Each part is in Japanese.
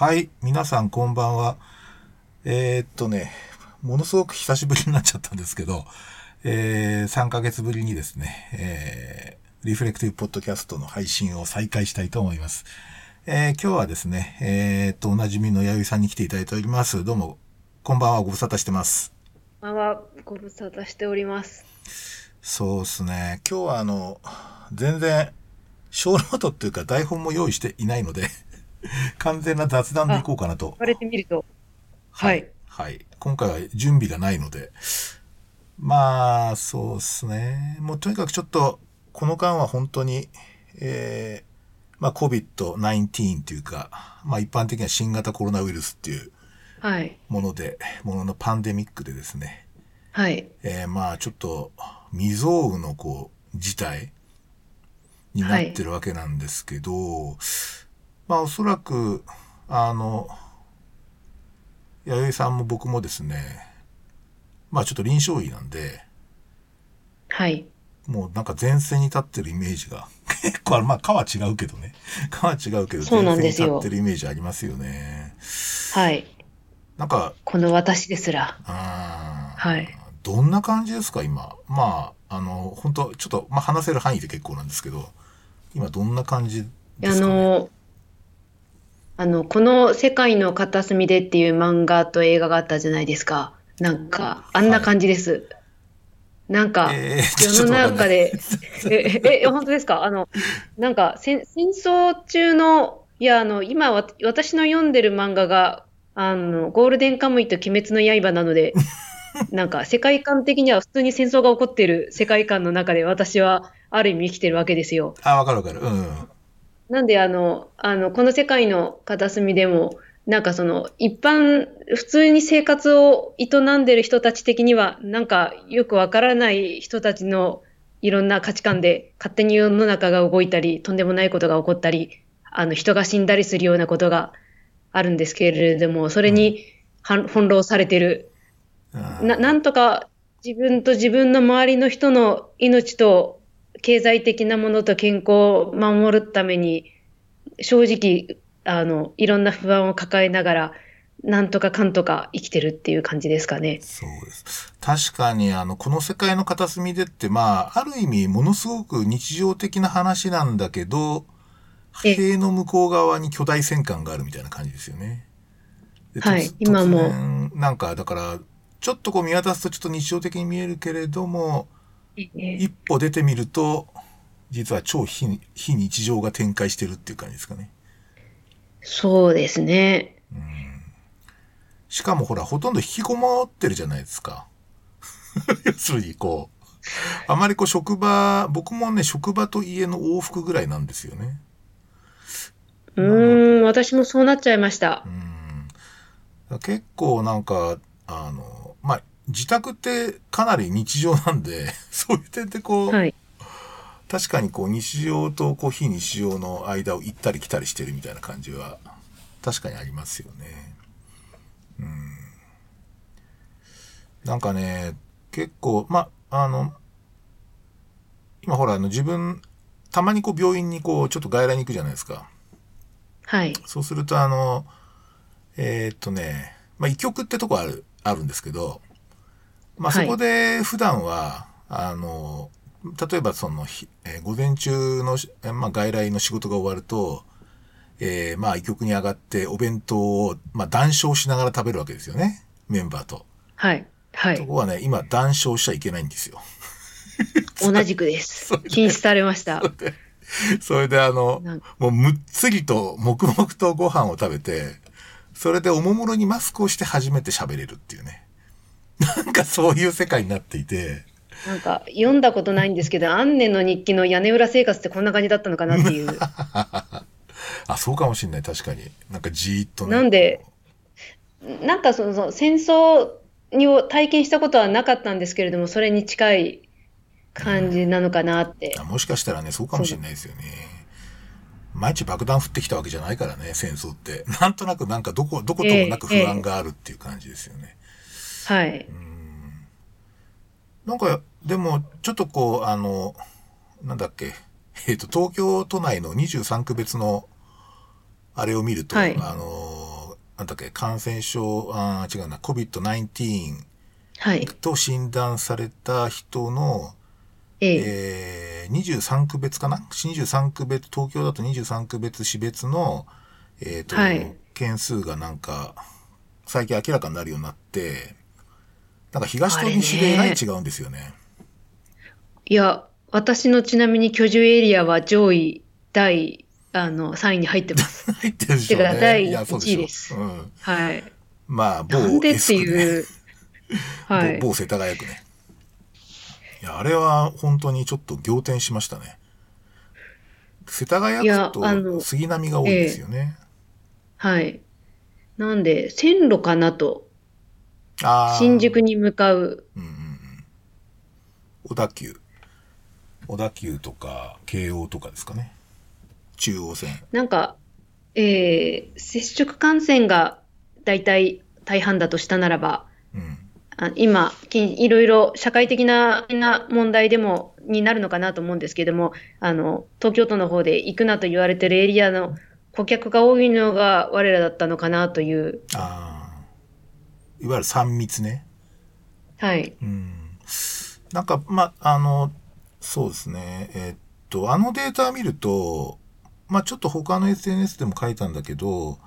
はい、皆さんこんばんは。えー、っとね、ものすごく久しぶりになっちゃったんですけど、えー、3ヶ月ぶりにですね、えー、リフレクティブポッドキャストの配信を再開したいと思います。えー、今日はですね、えー、っと、おなじみの弥生さんに来ていただいております。どうも、こんばんは、ご無沙汰してます。まはご無沙汰しております。そうですね。今日はあの、全然、小ノートっていうか台本も用意していないので、完全な雑談でいこうかなと言われてみると、はい。はい。今回は準備がないので。まあ、そうですね。もうとにかくちょっと、この間は本当に、えー、まあ COVID-19 というか、まあ一般的には新型コロナウイルスっていうはい。もので、もののパンデミックでですね、はい。えーまあちょっと未曾有のこう事態になってるわけなんですけど、まあおそらくあの弥生さんも僕もですねまあちょっと臨床医なんではい。もうなんか前線に立ってるイメージが結構あるまあ科は違うけどね 科は違うけど前線に立ってるイメージありますよねはい。なんかこの私ですら。あーはい。どんな感じですか今？まああの本当ちょっと、まあ、話せる範囲で結構なんですけど今どんな感じであすか、ね、の、あの、この世界の片隅でっていう漫画と映画があったじゃないですか。なんか、あんな感じです。なんか、世の中で、え、え、え本当ですか？あの、なんか、戦戦争中の、いや、あの、今わ、私の読んでる漫画が、あの、ゴールデンカムイと鬼滅の刃なので、なんか、世界観的には普通に戦争が起こっている世界観の中で私は、ある意味生きてるわけですよ。あわかるわかるうんなんで、あの、あの、この世界の片隅でも、なんかその、一般、普通に生活を営んでる人たち的には、なんかよくわからない人たちのいろんな価値観で、勝手に世の中が動いたり、とんでもないことが起こったり、あの、人が死んだりするようなことがあるんですけれども、それにはん翻弄されてる。うんな、なんとか自分と自分の周りの人の命と経済的なものと健康を守るために、正直、あの、いろんな不安を抱えながら、なんとかかんとか生きてるっていう感じですかね。そうです確かにあのこの世界の片隅でってまあある意味ものすごく日常的な話なんだけどえ塀の向こう側に巨大戦艦があるみたいな感じですよね。ではい突今もなんかだからちょっとこう見渡すとちょっと日常的に見えるけれども一歩出てみると実は超非非日常が展開してるっていう感じですかね。そうですね。しかもほらほとんど引きこもってるじゃないですか。要するにこうあまりこう職場僕もね職場と家の往復ぐらいなんですよね。うーん、私もそうなっちゃいました。うん、結構なんかあのまあ自宅ってかなり日常なんで そういう点でこう、はい。確かにこう日常とこう非日常の間を行ったり来たりしてるみたいな感じは確かにありますよね。うん。なんかね、結構、ま、あの、今ほらあの自分、たまにこう病院にこうちょっと外来に行くじゃないですか。はい。そうするとあの、えーっとね、まあ、医局ってとこある、あるんですけど、まあ、そはいこで普段は、あの、例えばその、ひえー午前中のまあ、外来の仕事が終わると、えーまあ、医局に上がってお弁当を、まあ、談笑しながら食べるわけですよね。メンバーと。はい。はい。そこはね、今、談笑しちゃいけないんですよ。同じくです。禁止されました。それであのもうむっつりと黙々とご飯を食べて、それでおもむろにマスクをして初めて喋れるっていうね。なんかそういう世界になっていて、なんか、読んだことないんですけど、アンネの日記の屋根裏生活ってこんな感じだったのかなっていう。あ、そうかもしんない、確かに。なんかじーっとね。なんでなんかそのその戦争にを体験したことはなかったんですけれども、それに近い感じなのかなってあ。もしかしたらね、そうかもしれないですよね。毎日爆弾降ってきたわけじゃないからね、戦争って。なんとなくなんかどこ、どこともなく不安があるっていう感じですよね。はい。なんか、でも、ちょっとこう、あの、なんだっけ、えっ、と、東京都内の23区別の、あれを見ると、はいあの、なんだっけ、感染症、あー違うな、COVID-19 はい。と診断された人の、えええー、23区別かな ?23 区別、東京だと23区別、市別の、えっ、と、はい件数がなんか、最近明らかになるようになって、なんか東と西でえらい違うんですよね。いや、私のちなみに居住エリアは上位第あの3位に入ってます。入ってるでしょうね。てか第いやそう一位ですしょうん。はい。まあ、某なんでっていう。はい。某某世田谷区ね。いや、あれは本当にちょっと仰天しましたね。世田谷区と杉並が多いですよね。はい。なんで、線路かなと、あー新宿に向かう、うんうんうん。小田急。小田急とか、京王とかですかね。中央線。なんか、えー接触感染が大体大半だとしたならば、うん。あ今、きいろいろ社会的なな問題でも、になるのかなと思うんですけども、あの、東京都の方で行くなと言われてるエリアの顧客が多いのが我らだったのかなという、ああ。いわゆる3密ね。はい。うん。なんか、ま、あの、そうですね。えっと、あのデータ見ると、まあ、ちょっと他の SNS でも書いたんだけど、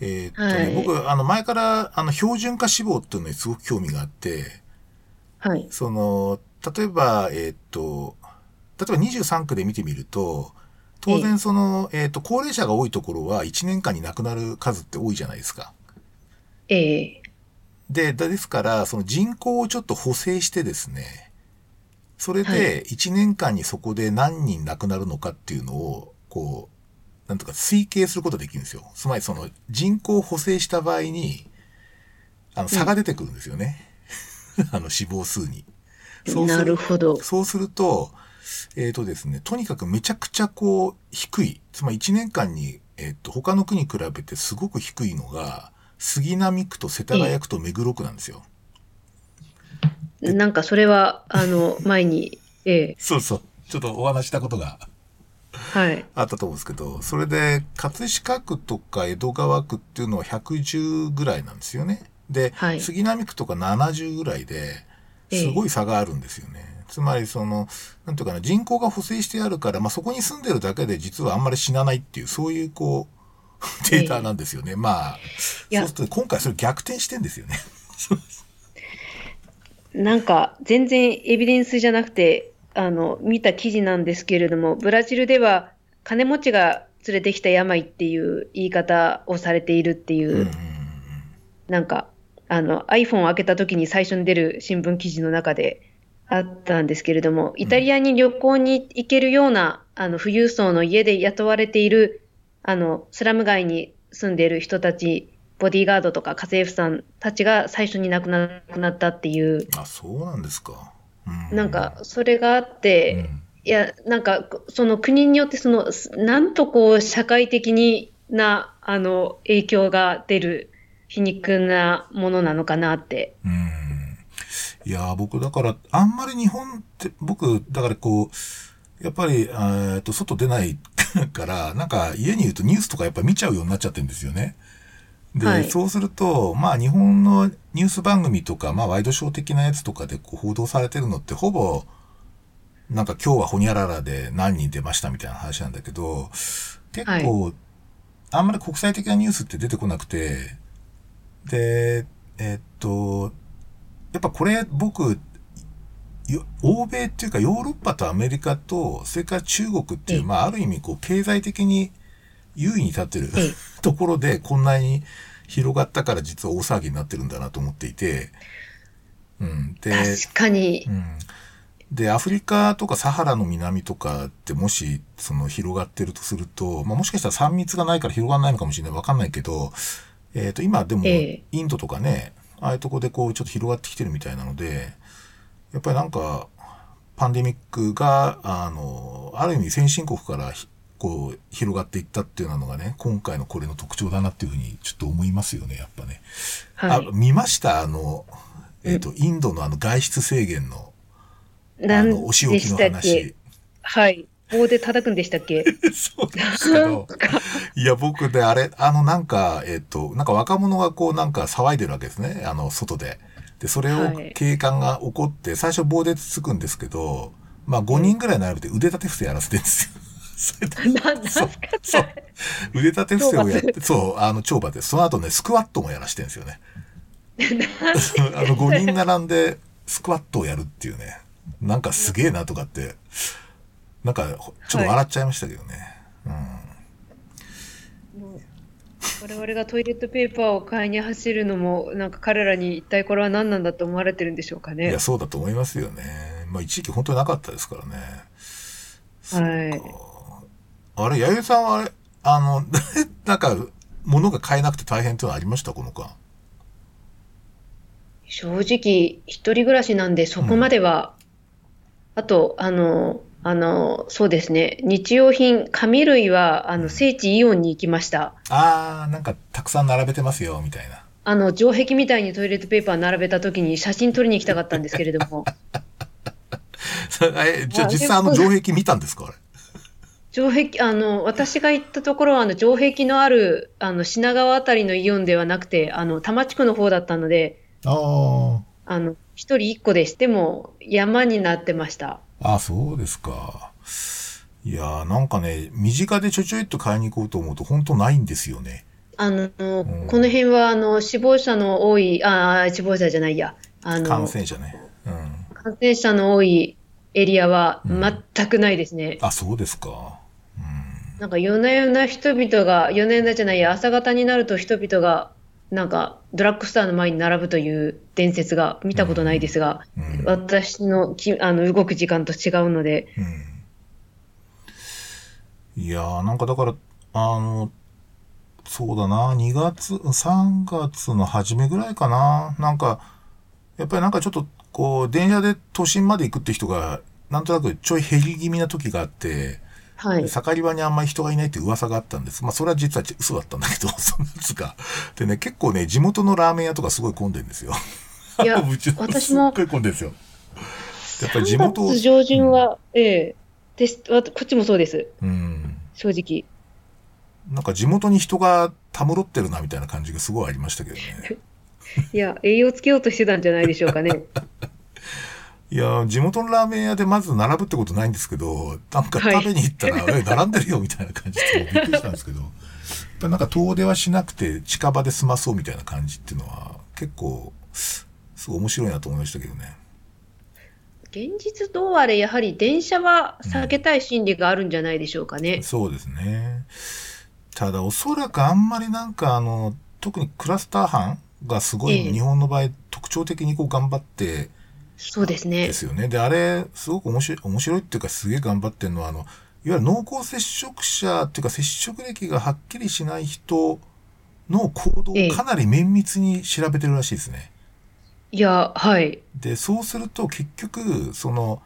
えっとね、はい僕、あの、前から、あの、標準化死亡っていうのにすごく興味があって、はい。その、例えば、えっと、例えば23区で見てみると、当然その、えっと、高齢者が多いところは1年間に亡くなる数って多いじゃないですか。ええで、だですから、その人口をちょっと補正してですね、それはで1年間にそこで何人亡くなるのかっていうのを、こう、なんとか推計することができるんですよ。つまりその人口を補正した場合に、あの、差が出てくるんですよね。あの、死亡数に。そうすなるほど。そうすると、えっ、とですね、とにかくめちゃくちゃこう、低い。つまり1年間に、えっ、と、他の区に比べてすごく低いのが、杉並区と世田谷区と目黒区なんですよ。なんかそれは、あの、前に、ええそうそう。ちょっとお話ししたことがはい。あったと思うんですけど、それで、葛飾区とか江戸川区っていうのは110ぐらいなんですよね。で、はい杉並区とか70ぐらいで、ええすごい差があるんですよね。つまりその、なんていうかな、人口が補正してあるから、まあ、そこに住んでるだけで実はあんまり死なないっていう、そういうこう、データなんですよね。まあ、いやそうすると今回それ逆転してんですよね。なんか全然エビデンスじゃなくて、あの、見た記事なんですけれども、ブラジルでは金持ちが連れてきた病っていう言い方をされているっていう、うんなんか、あの、iPhone を開けた時に最初に出る新聞記事の中であったんですけれども、イタリアに旅行に行けるような、あの、富裕層の家で雇われている、あの、スラム街に住んでいる人たち、ボディーガードとか家政婦さんたちが最初に亡くなったっていう、あ、そうなんですか。うなんか、それがあって、うんいや、なんか、その国によって、その、なんとこう、社会的にな、あの、影響が出る皮肉なものなのかなって。うん。いやー、僕、だから、あんまり日本って、僕、だからこう、やっぱり、えーっと、外出ない から、なんか家にいるとニュースとかやっぱ見ちゃうようになっちゃってるんですよね。で、はいそうすると、まあ日本のニュース番組とか、まあワイドショー的なやつとかでこう報道されてるのってほぼ、なんか今日はホニャララで何人出ましたみたいな話なんだけど、結構、あんまり国際的なニュースって出てこなくて、で、えっと、やっぱこれ僕、よ欧米っていうかヨーロッパとアメリカと、それから中国っていう、ええまあある意味こう経済的に優位に立ってるええ ところでこんなに広がったから実は大騒ぎになってるんだなと思っていて、うん。で、確かにう、ん。で、アフリカとかサハラの南とかってもし、その広がってるとすると、まあもしかしたら3密がないから広がらないのかもしれない。わかんないけど、えっ、と、今でも、ええインドとかね、ああいうとこでこう、ちょっと広がってきてるみたいなので、やっぱりなんか、パンデミックが、あの、ある意味先進国からひこう、広がっていったっていうのがね、今回のこれの特徴だなっていうふうにちょっと思いますよね、やっぱね。はいあ、見ました？あの、えっ、と、インドのあの外出制限の、あなんの、お仕置きの話。はい。棒で叩くんでしたっけ？そうですけど、いや、僕であれ、あの、なんか、えっと、なんか若者がこう、なんか騒いでるわけですね。あの、外で。で、それをはい警官が怒って、最初棒でつつくんですけど、まあ5人ぐらい並べて腕立て伏せやらせてるんですよ。そそう。腕立て伏せをやって、そう、あの、懲罰で、その後ね、スクワットもやらしてるんですよね。あの、5人並んで、スクワットをやるっていうね。なんかすげえなとかって、なんか、ちょっと笑っちゃいましたけどね。もう我々がトイレットペーパーを買いに走るのも、なんか彼らに一体これは何なんだと思われてるんでしょうかねいや、。そうだと思いますよね。まあ、一時期本当になかったですからね。はい。あれ、弥生さんはあれ、あの、なんか、物が買えなくて大変っていうのはありました？この間。正直、一人暮らしなんで、そこまでは、あと、あの、あの、そうですね、日用品、紙類は、あの、聖地イオンに行きました。あー、なんか、たくさん並べてますよ、みたいな。あの、城壁みたいにトイレットペーパー並べた時に写真撮りに行きたかったんですけれども、え、じゃああ実際あの城壁見たんですかあれ？城壁、あの、私が行ったところは、あの、城壁のある、あの、品川あたりのイオンではなくて、あの、多摩地区の方だったので、あー。あの、一人一個でしても山になってました。あ、そうですか。いやー、なんかね、身近でちょちょいっと買いに行こうと思うと、本当ないんですよね。あの、んこの辺は、あの、死亡者の多い、あー、死亡者じゃないや、あの、感染者ね。うん。感染者の多いエリアはうん全くないですね。あ、そうですか。うん。なんか夜な夜な人々が、夜な夜なじゃないや、朝方になると人々が、なんかドラッグストアの前に並ぶという伝説が見たことないですが、うん。私のきあの動く時間と違うので、うん。いやー、なんかだから、あの、そうだな、2月、3月の初めぐらいかな。なんか、やっぱりなんかちょっと、こう、電車で都心まで行くって人が、なんとなくちょい減り気味な時があって、はい。盛り場にあんまり人がいないって噂があったんです。まあ、それは実は嘘だったんだけど、そんなやつが。でね、結構ね、地元のラーメン屋とかすごい混んでるんですよ。いや 私もすっごい混んでるんですよ。やっぱり地3元月上旬は、ええでこっちもそうです、うん。正直。なんか地元に人がたむろってるなみたいな感じがすごいありましたけどね。いや、栄養つけようとしてたんじゃないでしょうかね。いや、地元のラーメン屋でまず並ぶってことないんですけど、なんかはい食べに行ったら、え、並んでるよみたいな感じでびっくりしたんですけど、やっぱりなんか遠出はしなくて近場で済まそうみたいな感じっていうのは結構、すごい面白いなと思いましたけどね。現実どうあれ、やはり電車は避けたい心理があるんじゃないでしょうかね。そうですね。ただおそらくあんまりなんかあの、特にクラスター班がすごいええ日本の場合特徴的にこう頑張って、そうですねで。すよね。で、あれ、すごく面白い、面白いっていうかすげえ頑張ってるのは、あの、いわゆる濃厚接触者っていうか接触歴がはっきりしない人の行動ええをかなり綿密に調べてるらしいですね。いや、はい。で、そうすると結局、その、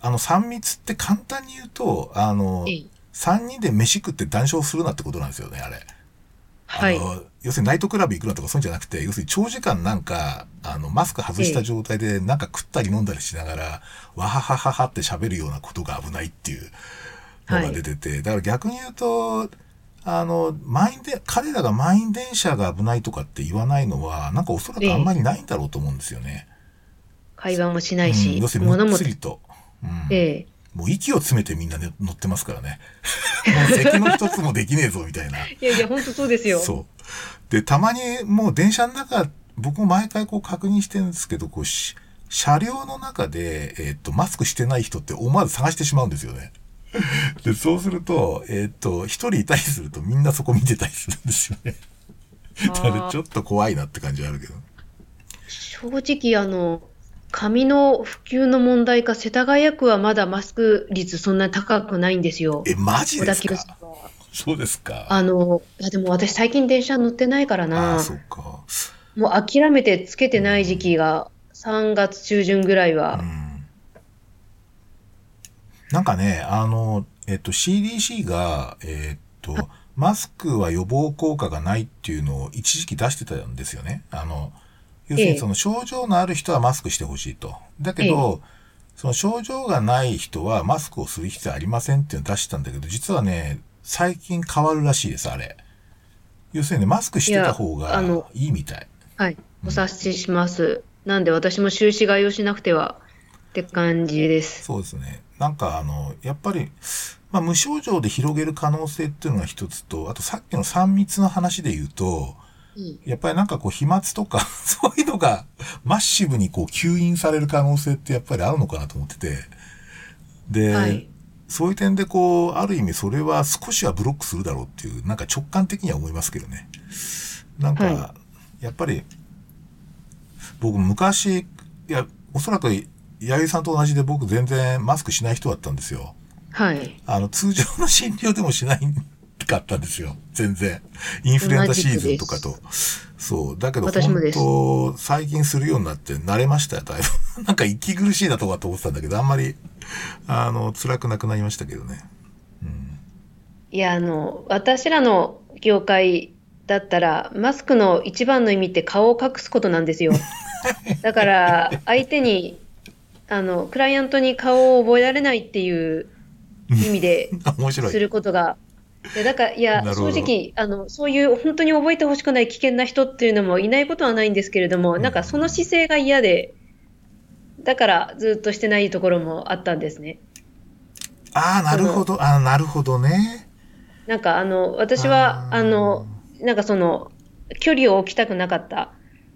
あの、3密って簡単に言うと、あのえ、え3人で飯食って談笑するなってことなんですよね、あれ。はいあ。の、要するにナイトクラブ行くなとかそういうんじゃなくて、要するに長時間なんか、あの、マスク外した状態でなんか食ったり飲んだりしながら、わははははって喋るようなことが危ないっていうのが出てて、だから逆に言うと、あの、満員で、彼らが満員電車が危ないとかって言わないのは、なんかおそらくあんまりないんだろうと思うんですよね。会話もしなうんいし、要するにもっつりと。うんええもう息を詰めてみんなね乗ってますからね。もう席の一つもできねえぞみたいな。いやいや、本当そうですよ。そう。で、たまにもう電車の中、僕も毎回こう確認してるんですけど、こうし、車両の中で、えっと、マスクしてない人って思わず探してしまうんですよね。で、そうすると、えっと、一人いたりするとみんなそこ見てたりするんですよね。だからちょっと怖いなって感じはあるけど。正直、あの、紙の普及の問題か、世田谷区はまだマスク率そんなに高くないんですよ。え、マジです小田急かそうですか。あの、いやでも私最近電車乗ってないからあなあ、。そうか。もう諦めてつけてない時期が3月中旬ぐらいうは。ん。なんかね、あの、えっと、CDC が、えっと、マスクは予防効果がないっていうのを一時期出してたんですよね。あの、要するええにその症状のある人はマスクしてほしいと。だけど、その症状がない人はマスクをする必要ありませんっていうのを出したんだけど、実はね、最近変わるらしいです、あれ。要するにねマスクしてた方がいいいみたい。はい。お察しします。なんで私も収支買いをしなくてはって感じです。そうですね。なんかあの、やっぱり、まあ無症状で広げる可能性っていうのが一つと、あとさっきの3密の話で言うと、うんやっぱりなんかこう飛沫とか、そういうのがマッシブにこう吸引される可能性ってやっぱりあるのかなと思ってて。で、はいそういう点でこう、ある意味それは少しはブロックするだろうっていう、なんか直感的には思いますけどね。なんか、はやっぱり、僕昔、いや、おそらく、八木さんと同じで僕全然マスクしない人だったんですよ。はい。あの、通常の診療でもしないかったんですよ。全然。インフルエンザシーズンとかと。そう。だけど、本当最近するようになって慣れましたよ、だいぶ。なんか息苦しいなとかと思ってたんだけど、あんまり、あの、辛くなくなりましたけどね。いや、あの、私らの業界だったら、マスクの一番の意味って顔を隠すことなんですよ。だから、相手に、あの、クライアントに顔を覚えられないっていう意味で面白い。することが、いやだから、いや、正直、あの、そういう本当に覚えてほしくない危険な人っていうのもいないことはないんですけれども、なんかその姿勢が嫌で、だからずっとしてないところもあったんですね。ああ、なるほど。ああ、なるほどね。なんかあの、私は、あの、なんかその、距離を置きたくなかった。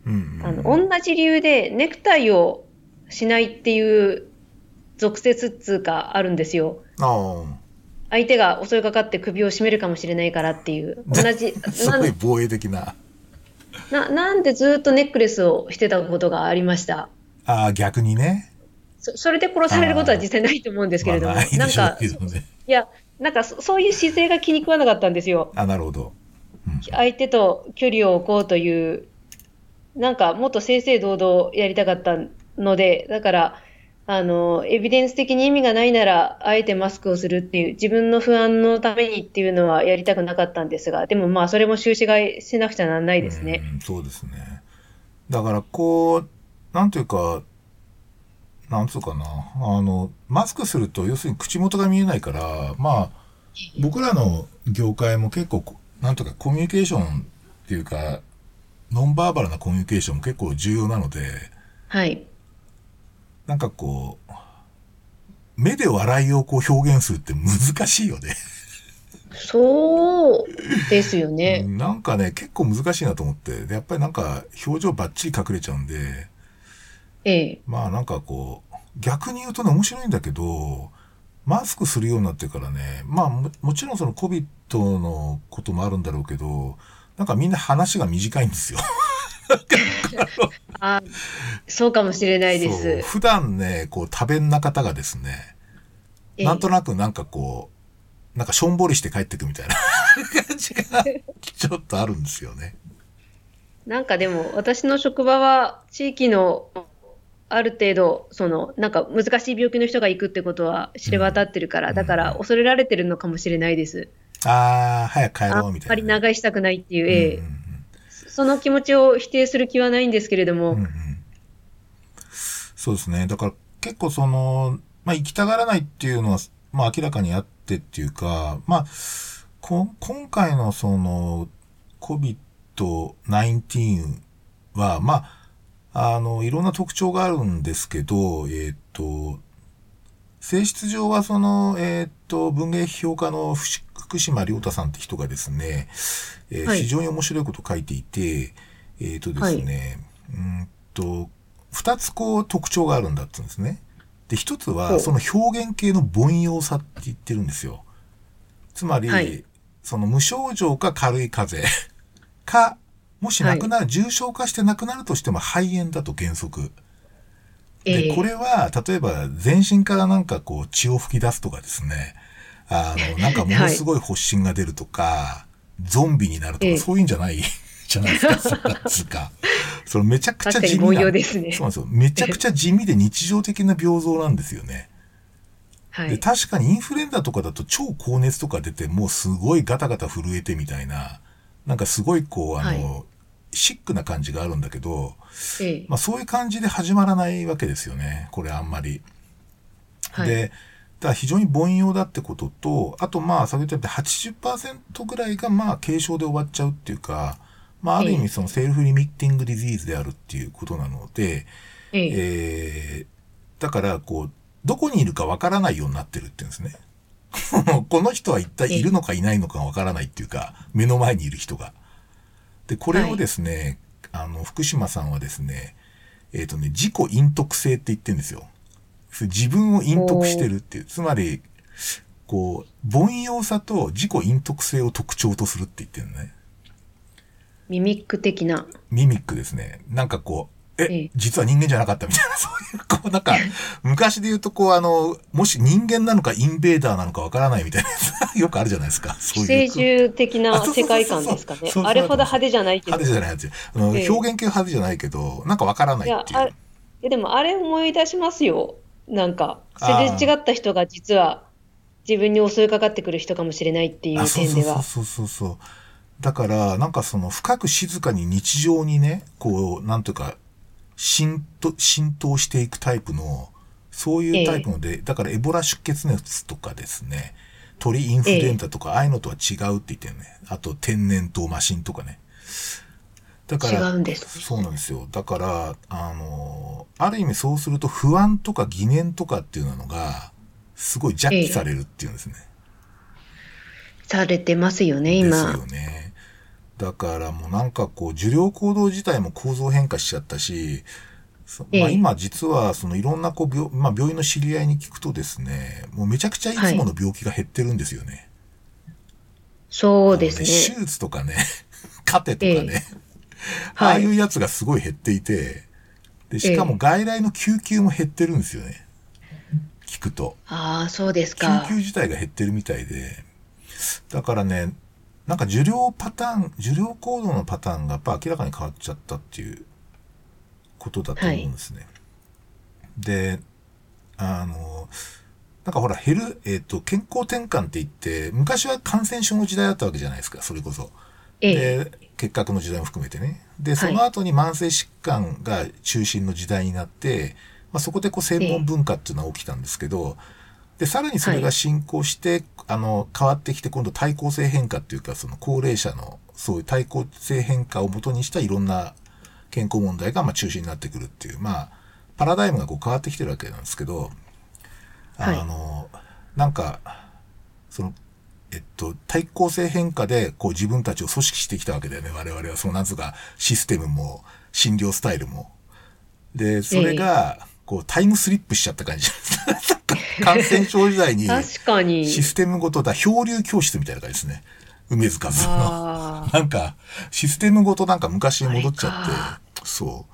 うん、うん。あの、同じ理由でネクタイをしないっていう俗説っつうかあるんですよ。あ相手が襲いかかって首を絞めるかもしれないからっていう。同じ、あ、すなんごい防衛的な。な、なんでずっとネックレスをしてたことがありました。ああ、逆にね。そそれで殺されることは実際ないと思うんですけれども、まあ、なんか。いや、なんかそそういう姿勢が気に食わなかったんですよ。あ、なるほど。うん相手と距離を置こうという、なんかもっと正々堂々やりたかったので、だから、あの、エビデンス的に意味がないなら、あえてマスクをするっていう、自分の不安のためにっていうのはやりたくなかったんですが、でもまあ、それも収支買いしなくちゃならないですね。うんそうですね。だから、こう、なんていうか、なんつうかな。あの、マスクすると、要するに口元が見えないから、まあ、僕らの業界も結構こ、なんとかコミュニケーションっていうか、ノンバーバルなコミュニケーションも結構重要なので、はい。なんかこう、目で笑いをこう表現するって難しいよね。そうですよね。なんかね、結構難しいなと思って。で、やっぱりなんか表情バッチリ隠れちゃうんで、ええ。まあなんかこう、逆に言うとね、面白いんだけど、マスクするようになってからね、まあももちろんその COVID のこともあるんだろうけど、なんかみんな話が短いんですよ。あ、そうかもしれないです。普段ね、こう多弁な方がですね、ええなんとなくなんかこう、なんかしょんぼりして帰ってくみたいな感じがちょっとあるんですよね。なんかでも、私の職場は地域のある程度、その、なんか難しい病気の人が行くってことは知れ渡ってるから、うん。だから恐れられてるのかもしれないです。ああ、早く帰あろうんみたいな。ね、まり長居したくないっていう、ええ。うん。その気持ちを否定する気はないんですけれども、うんうん。そうですね。だから結構その、まあ行きたがらないっていうのは、まあ明らかにあってっていうか、まあ、こ今回のその COVID-19 は、まあ、あの、いろんな特徴があるんですけど、えっ、と、性質上はその、えっ、と、文芸批評家の福福島良太さんって人がですね、えーはい非常に面白いことを書いていて、えっ、とですね、うーんと、二つこう特徴があるんだって言うんですね。で、一つほはうその表現系の凡庸さって言ってるんですよ。つまり、はいその無症状か軽い風邪か、もし亡くなる、重症化して亡くなるとしても肺炎だと原則。で、ええこれは、例えば、全身からなんかこう、血を吹き出すとかですね、あの、なんかものすごい発疹が出るとか、ゾンビになるとか、ええそういうんじゃない じゃないですか、そうなんつうか。そのめちゃくちゃ地味な。ねそうなんですよ。めちゃくちゃ地味で日常的な病像なんですよね。で、はい。確かにインフルエンザとかだと超高熱とか出て、もうすごいガタガタ震えてみたいな、なんかすごいこう、あの、はシックな感じがあるんだけど、ええまあそういう感じで始まらないわけですよね。これあんまり。はいで、だ非常に凡庸だってことと、あとまあ、先ほど言ったように80%ぐらいがまあ、軽症で終わっちゃうっていうか、まあ、ある意ええ味そのセルフリミッティングディジーズであるっていうことなので、えええー、だから、こう、どこにいるかわからないようになってるっていうんですね。この人は一体いるのかいないのかわからないっていうか、目の前にいる人が。で、これをですね、あの、福島さんはですね、えっ、とね、自己隠匿性って言ってるんですよ。自分を隠匿してるっていう。つまり、こう、凡庸さと自己隠匿性を特徴とするって言ってるのね。ミミック的な。ミミックですね。なんかこう、え、ええ実は人間じゃなかったみたいな、そういう、こう、なんか、昔で言うと、こう、あの、もし人間なのかインベーダーなのかわからないみたいな よくあるじゃないですか。そう寄いう。生獣的な 世界観ですかねそうそう。あれほど派手じゃないけど。派手じゃないやつ。あの、ええ表現系派手じゃないけど、なんかわからないっていう。あいやでもあれ思い出しますよ。なんか、すあれ違った人が実は自分に襲いかかってくる人かもしれないっていう点では。そうそうそうそう。だから、なんかその深く静かに日常にね、こう、なんというか、浸透、浸透していくタイプの、そういうタイプので、だからエボラ出血熱とかですね、鳥インフルエンザとか、ああいうのとは違うって言ってるね。あと天然痘マシンとかね。だから、違うんですねそうなんですよ。だから、あの、ある意味そうすると不安とか疑念とかっていうのが、すごい弱気されるっていうんですね。されてますよね、です今。よね。だからもうなんかこう、受領行動自体も構造変化しちゃったし、まあ今実はそのいろんなこう病、まあ病院の知り合いに聞くとですね、もうめちゃくちゃいつもの病気が減ってるんですよね。そうですあのね。手術とかね、カテとかね、あはいあいうやつがすごい減っていて、で、しかも外来の救急も減ってるんですよね。聞くと。ああ、そうです救か。急自体が減ってるみたいで、だからね、なんか受領パターン、受領行動のパターンがやっぱ明らかに変わっちゃったっていうことだと思うんですね。で、あの、なんかほら、減る、えっ、と、健康転換って言って、昔は感染症の時代だったわけじゃないですか、それこそ。ええ。で、結核の時代も含めてね。で、はいその後に慢性疾患が中心の時代になって、まあ、そこでこう専門文化っていうのは起きたんですけど、で、さらにそれが進行して、あの、変わってきて、今度対抗性変化っていうか、その高齢者の、そういう対抗性変化をもとにしたいろんな健康問題が、まあ、中心になってくるっていう、まあ、パラダイムがこう変わってきてるわけなんですけど、あはいの、なんか、その、えっと、対抗性変化で、こう自分たちを組織してきたわけだよね。我々は、そのなんつうか、システムも、診療スタイルも。で、それが、こう、タイムスリップしちゃった感じ。なんか感染症時代に、確かに。システムごとだ、漂流教室みたいな感じですね。梅塚さんの。なんか、システムごとなんか昔に戻っちゃあって、そ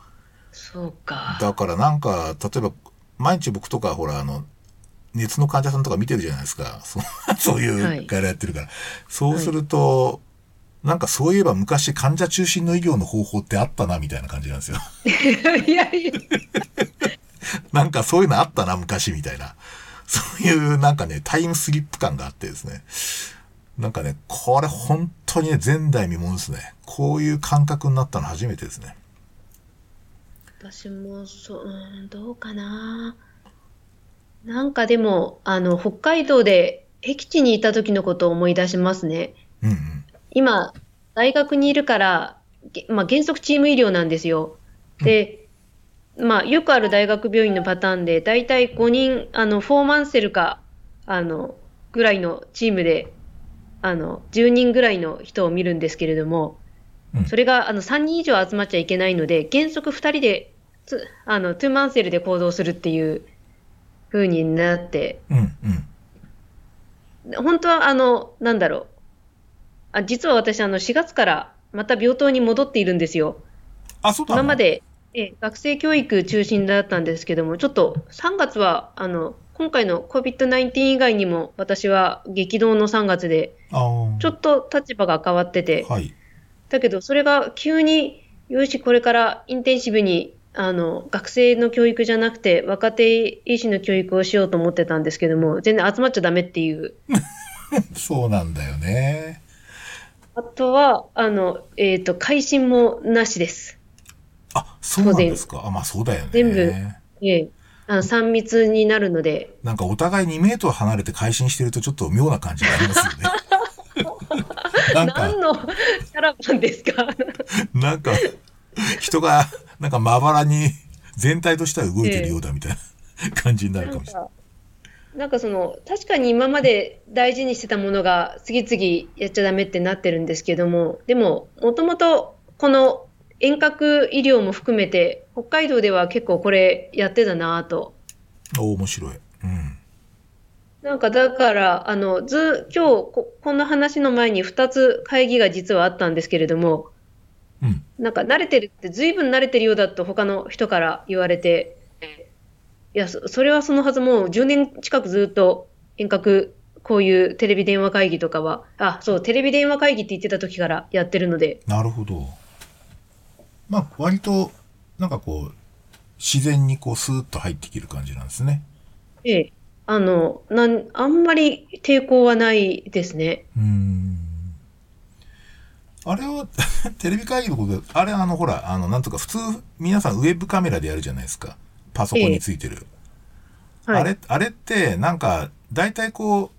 そうかう。。だからなんか、例えば、毎日僕とか、ほら、あの、熱の患者さんとか見てるじゃないですか。そう そういはいう外来やってるから。そうすると、なんかそういえば昔患者中心の医療の方法ってあったな、みたいな感じなんですよ。いやいや、なんかそういうのあったな、昔みたいな。そういうなんかね、タイムスリップ感があってですね。なんかね、これ本当にね、前代未聞ですね。こういう感覚になったの初めてですね。私もそう、うんどうかな。なんかでも、あの、北海道で僻地にいた時のことを思い出しますね。うんうん。今、大学にいるから、げまあ、原則チーム医療なんですよ。で、まあ、よくある大学病院のパターンで、だいたい5人、あの、フォーマンセルか、あの、ぐらいのチームで、あの、10人ぐらいの人を見るんですけれども、うんそれが、あの、3人以上集まっちゃいけないので、原則2人で、つあの、トゥーマンセルで行動するっていう風になって、うんうん。本当は、あの、なんだろう。あ、実は私、あの、4月からまた病棟に戻っているんですよ。あ、そうだ今まで、え学生教育中心だったんですけども、ちょっと3月は、あの、今回の COVID-19 以外にも、私は激動の3月で、ちょっと立場が変わってて、はい。だけど、それが急に、よし、これからインテンシブに、あの、学生の教育じゃなくて、若手医師の教育をしようと思ってたんですけども、全然集まっちゃダメっていう。そうなんだよね。あとは、あの、えっ、と、会心もなしです。あ、そうなんですか。あ、まあそうだよね。全部ええ。あの3密になるので、なんかお互い2メートル離れて会心してるとちょっと妙な感じがありますよね。なんか、何のキャラバンですか？なんか、人が、なんかまばらに全体としては動いてるようだみたいな感じになるかもしれない。なんかその、確かに今まで大事にしてたものが次々やっちゃダメってなってるんですけども、でも、もともとこの遠隔医療も含めて、北海道では結構これやってたなぁと。お面白い。うん。なんかだから、あの、ず、今日こ、この話の前に2つ会議が実はあったんですけれども、うん。なんか慣れてるって、ずいぶん慣れてるようだと他の人から言われて、いや、そそれはそのはずもう10年近くずっと遠隔、こういうテレビ電話会議とかは、あ、そう、テレビ電話会議って言ってた時からやってるので、なるほど。まあ、割と、なんかこう、自然にこう、スーッと入ってきる感じなんですね。ええ、あの、なん、あんまり抵抗はないですね。うーん。あれは、テレビ会議のことで、あれあの、ほら、あの、なんとか、普通、皆さんウェブカメラでやるじゃないですか。パソコンについてる。はい。あれ、あれって、なんか、大体こう、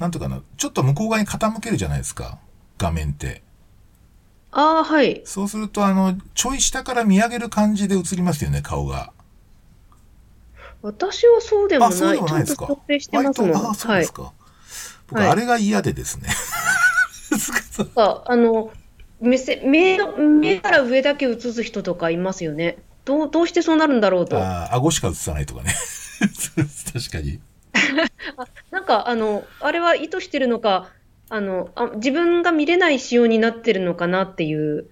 なんとかな、ちょっと向こう側に傾けるじゃないですか。画面って。ああ、はい。そうすると、あの、ちょい下から見上げる感じで映りますよね、顔が。私はそうでもあ、そうない。でもないですか？ちゃんと設定してますもん。あ、そうはいです。か。僕、はいあれが嫌でですね。なんかあの、目線、目の、目から上だけ映す人とかいますよね。どう、どうしてそうなるんだろうと。あー顎しか映さないとかね。確かに。なんか、あの、あれは意図してるのか、あの、あ、自分が見れない仕様になってるのかなっていう。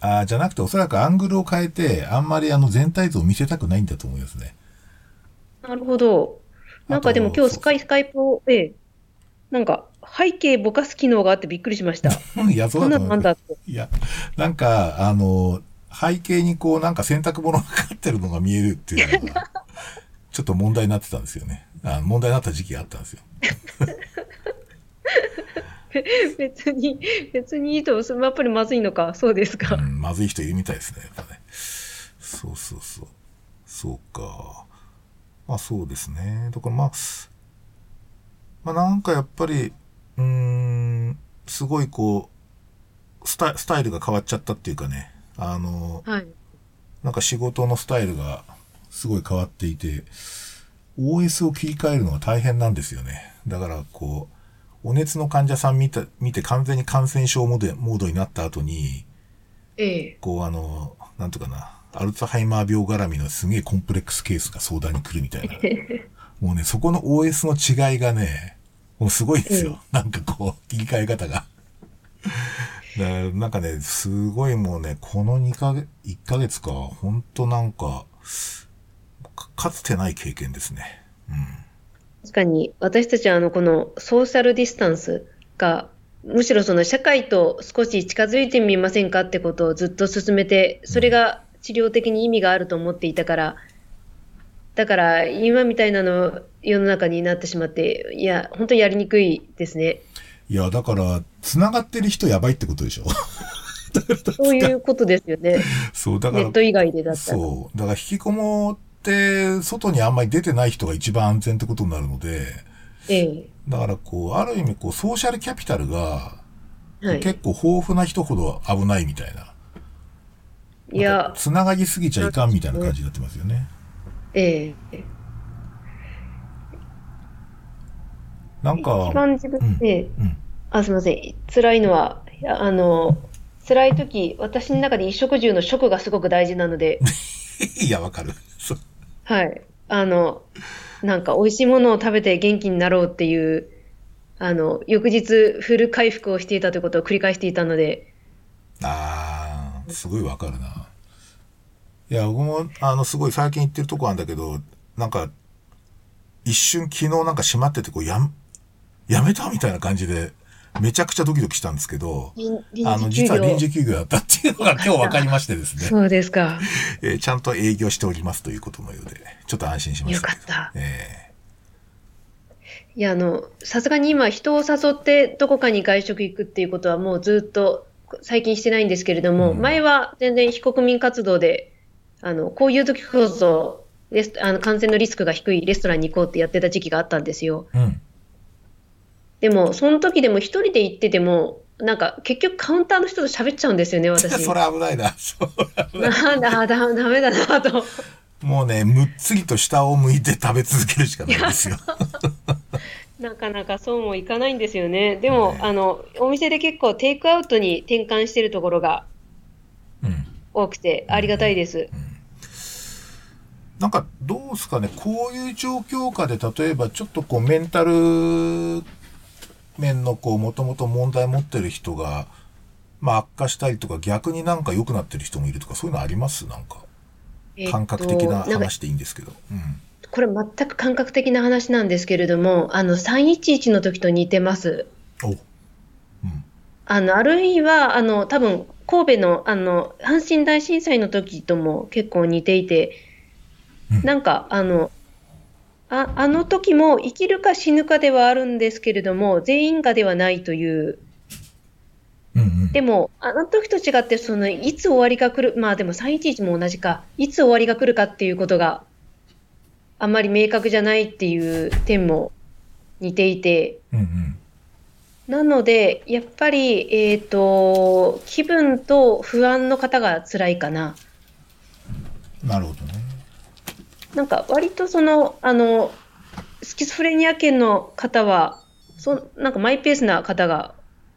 あーじゃなくて、おそらくアングルを変えて、あんまりあの全体像を見せたくないんだと思いますね。なるほど。なんかでも今日スカイ、スカイプを、ええ、なんか背景ぼかす機能があってびっくりしました。いや、そうだと思。いや、なんか、あの、背景にこう、なんか洗濯物がかかってるのが見えるっていうのが、ちょっと問題になってたんですよね。あ問題になった時期があったんですよ。別に、別にいいと、やっぱりまずいのか。そうですか。うん、まずい人いるみたいですね、やっぱね。そうそうそう。そうか。まあそうですね。だからまあ、まあなんかやっぱり、うーん、すごいこう、スタイスタイルが変わっちゃったっていうかね、あの、はい。なんか仕事のスタイルがすごい変わっていて、OS を切り替えるのが大変なんですよね。だからこう、お熱の患者さん見た、見て完全に感染症モードモードになった後に、ええ。こうあの、なんとかな、アルツハイマー病絡みのすげえコンプレックスケースが相談に来るみたいな。もうね、そこの OS の違いがね、もうすごいですよ。なんかこう、切り替え方が。だなんかね、すごいもうね、この2ヶ月、1ヶ月か、ほんとなんか、かかつてない経験ですね。確かに、私たちはあの、このソーシャルディスタンスが、むしろその社会と少し近づいてみませんかってことをずっと進めて、それが治療的に意味があると思っていたから、だから今みたいなの世の中になってしまって、いや、本当にやりにくいですね。いや、だから、繋がってる人やばいってことでしょ。そういうことですよね。そう、だからネッ、ト以外でだったら。そう。だから引きこもって、外にあんまり出てない人が一番安全ってことになるので、ええ。だからこう、ある意味こう、ソーシャルキャピタルが、はい。結構豊富な人ほど危ないみたいな。いや、つながりすぎちゃいかんみたいな感じになってますよね。ええ。なんか一、番自分で、うん。あ、すみません。辛いのは、あの、辛い時、私の中で衣食住の食がすごく大事なので、いや、わかる。はい。あの、なんか美味しいものを食べて元気になろうっていう、あの、翌日フル回復をしていたということを繰り返していたので、あー、すごいわかるな。いや、僕も、あの、すごい最近行ってるとこあるんだけど、なんか、一瞬昨日なんか閉まってて、こう、や、やめたみたいな感じで、めちゃくちゃドキドキしたんですけど、あの、実は臨時休業だったっていうのが今日分かりましてですね、そうですか。えーちゃんと営業しておりますということのようで、ちょっと安心しました。よかったえいや、あの、さすがに今人を誘ってどこかに外食行くっていうことはもうずっと最近してないんですけれども、うん前は全然非国民活動で、あの、こういう時こそレスあの感染のリスクが低いレストランに行こうってやってた時期があったんですよ。うん。でも、その時でも一人で行ってても、なんか結局カウンターの人と喋っちゃうんですよね、私。それ危ないな。それ危ないなんだ、だ、ダメだなと。もうね、むっつりと下を向いて食べ続けるしかないですよ。なかなかそうもいかないんですよね。でも、ねあの、お店で結構テイクアウトに転換してるところがうん。多くてありがたいです。なんかどうですかね、こういう状況下で、例えばちょっとこうメンタル面のこう、もともと問題持ってる人が、まあ悪化したりとか、逆になんか良くなってる人もいるとか、そういうのあります？なんか。えっと感覚的な話でいいんですけど。うん。これ全く感覚的な話なんですけれども、あの、311の時と似てます。お。うん。あの、あるいは、あの、多分、神戸の、あの、阪神大震災の時とも結構似ていて、うんなんか、あの、あ、あの時も生きるか死ぬかではあるんですけれども、全員がではないという、うんうん。でも、あの時と違って、その、いつ終わりが来る、まあでも311も同じか、いつ終わりが来るかっていうことがあんまり明確じゃないっていう点も似ていて、うんうん。なので、やっぱり、えっと、気分と不安の方が辛いかな。なるほどね。なんか割とその、あの、スキスフレニア圏の方は、そなんかマイペースな方が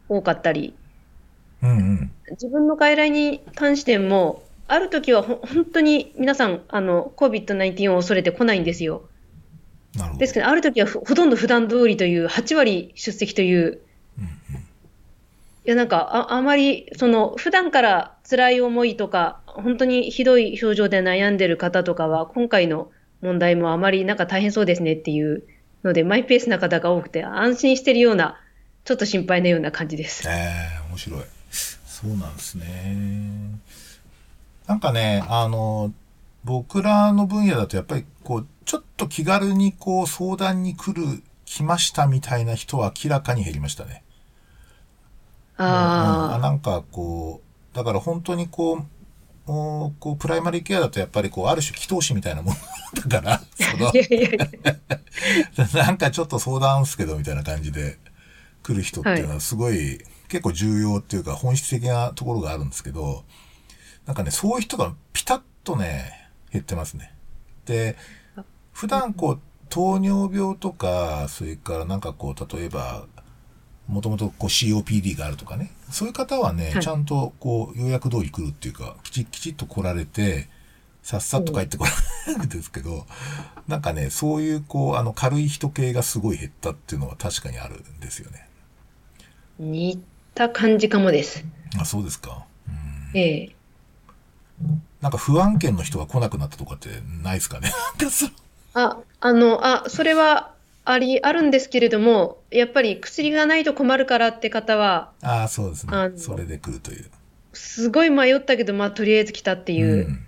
多かったり、うんうん。自分の外来に関しても、ある時はほ本当に皆さん、あの、COVID-19 を恐れて来ないんですよ。なるほど。ですけど、ある時はふほとんど普段通りという、8割出席という、いや、なんか、あ、あまり、その、普段から辛い思いとか、本当にひどい表情で悩んでる方とかは、今回の問題もあまりなんか大変そうですねっていうので、マイペースな方が多くて、安心してるような、ちょっと心配なような感じです。ええ面白い。そうなんですね。なんかね、あの、僕らの分野だとやっぱりこう、ちょっと気軽にこう相談に来る、来ましたみたいな人は明らかに減りましたね。うん。あなんかこう、だから本当にこう、もうこうプライマリーケアだとやっぱりこう、ある種祈祷師みたいなものだから、なんかちょっと相談っすけどみたいな感じで来る人っていうのはすごい、結構重要っていうか本質的なところがあるんですけど、なんかね、そういう人がピタッとね、減ってますね。で、普段こう、糖尿病とか、それからなんかこう、例えば、もともとこう COPD があるとかね、そういう方はね、はいちゃんとこう、予約通り来るっていうか、きちきちっと来られて、さっさっと帰ってこられるんですけど、なんかね、そういうこう、あの、軽い人系がすごい減ったっていうのは確かにあるんですよね。似た感じかもです。あ、そうですか。うんええ。なんか不安圏の人が来なくなったとかってないですかね。あ、あの、あ、それはあり、あるんですけれども、やっぱり薬がないと困るからって方は、ああ、そうですね。それで来るという。すごい迷ったけど、まあ、とりあえず来たっていう。ん。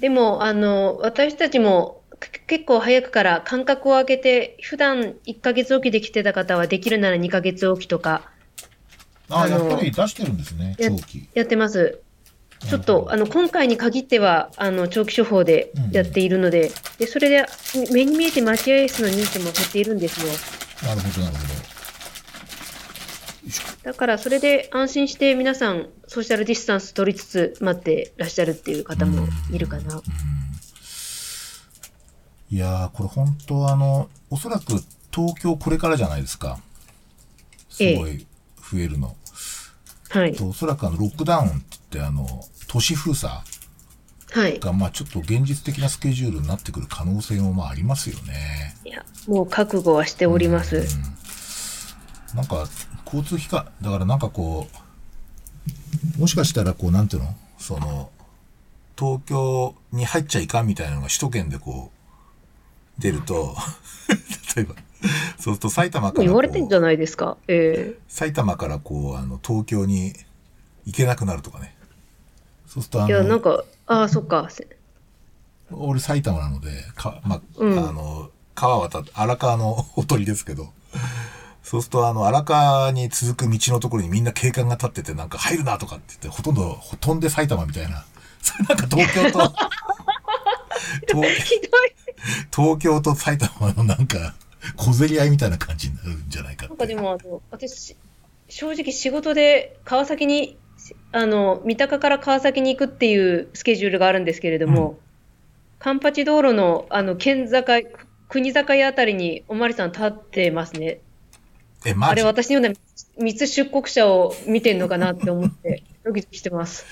でも、あの、私たちもけ結構早くから間隔を空けて、普段1ヶ月おきで来てた方はできるなら2ヶ月おきとかああ、やっぱり出してるんですね、や長期。やってます。ちょっと、あの、今回に限っては、あの、長期処方でやっているので、で、それで、目に見えてマチアイスの認知も減っているんですよ。なるほど、なるほだからそれで安心して皆さんソーシャルディスタンス取りつつ待ってらっしゃるっていう方もいるかな。ど。いやー、これ本当あの、おそらく東京これからじゃないですか。すごい増えるの。はい。とおそらくあの、ロックダウンって言ってあの、都市封鎖はい。が、まあちょっと現実的なスケジュールになってくる可能性もまあありますよね。いや、もう覚悟はしております。なんか、交通機関、だからなんかこう、もしかしたらこう、なんていうの？その、東京に入っちゃいかんみたいなのが首都圏でこう、出ると、例えば、そうすると埼玉から言われてんじゃないですか。え埼玉からこう、あの、東京に行けなくなるとかね。そうするとあえいや、なんの、か、ああ、そっか。せ俺埼玉なので、か、まあ、うんあの、川渡って、荒川の ほとりですけど、そうすると、あの、荒川に続く道のところにみんな警官が立ってて、なんか入るなとかって言って、ほとんど、飛んで埼玉みたいな。それなんか東京と、東。東京と埼玉のなんか、小競り合いみたいな感じになるんじゃないか。なんかでも、あの、私、正直仕事で川崎に、あの、三鷹から川崎に行くっていうスケジュールがあるんですけれども、カンパチ道路の、あの、県境、国境あたりにおまわりさん立ってますね。え、マジ？あれ、私のような密出国者を見てんのかなって思って、ドキドキしてます。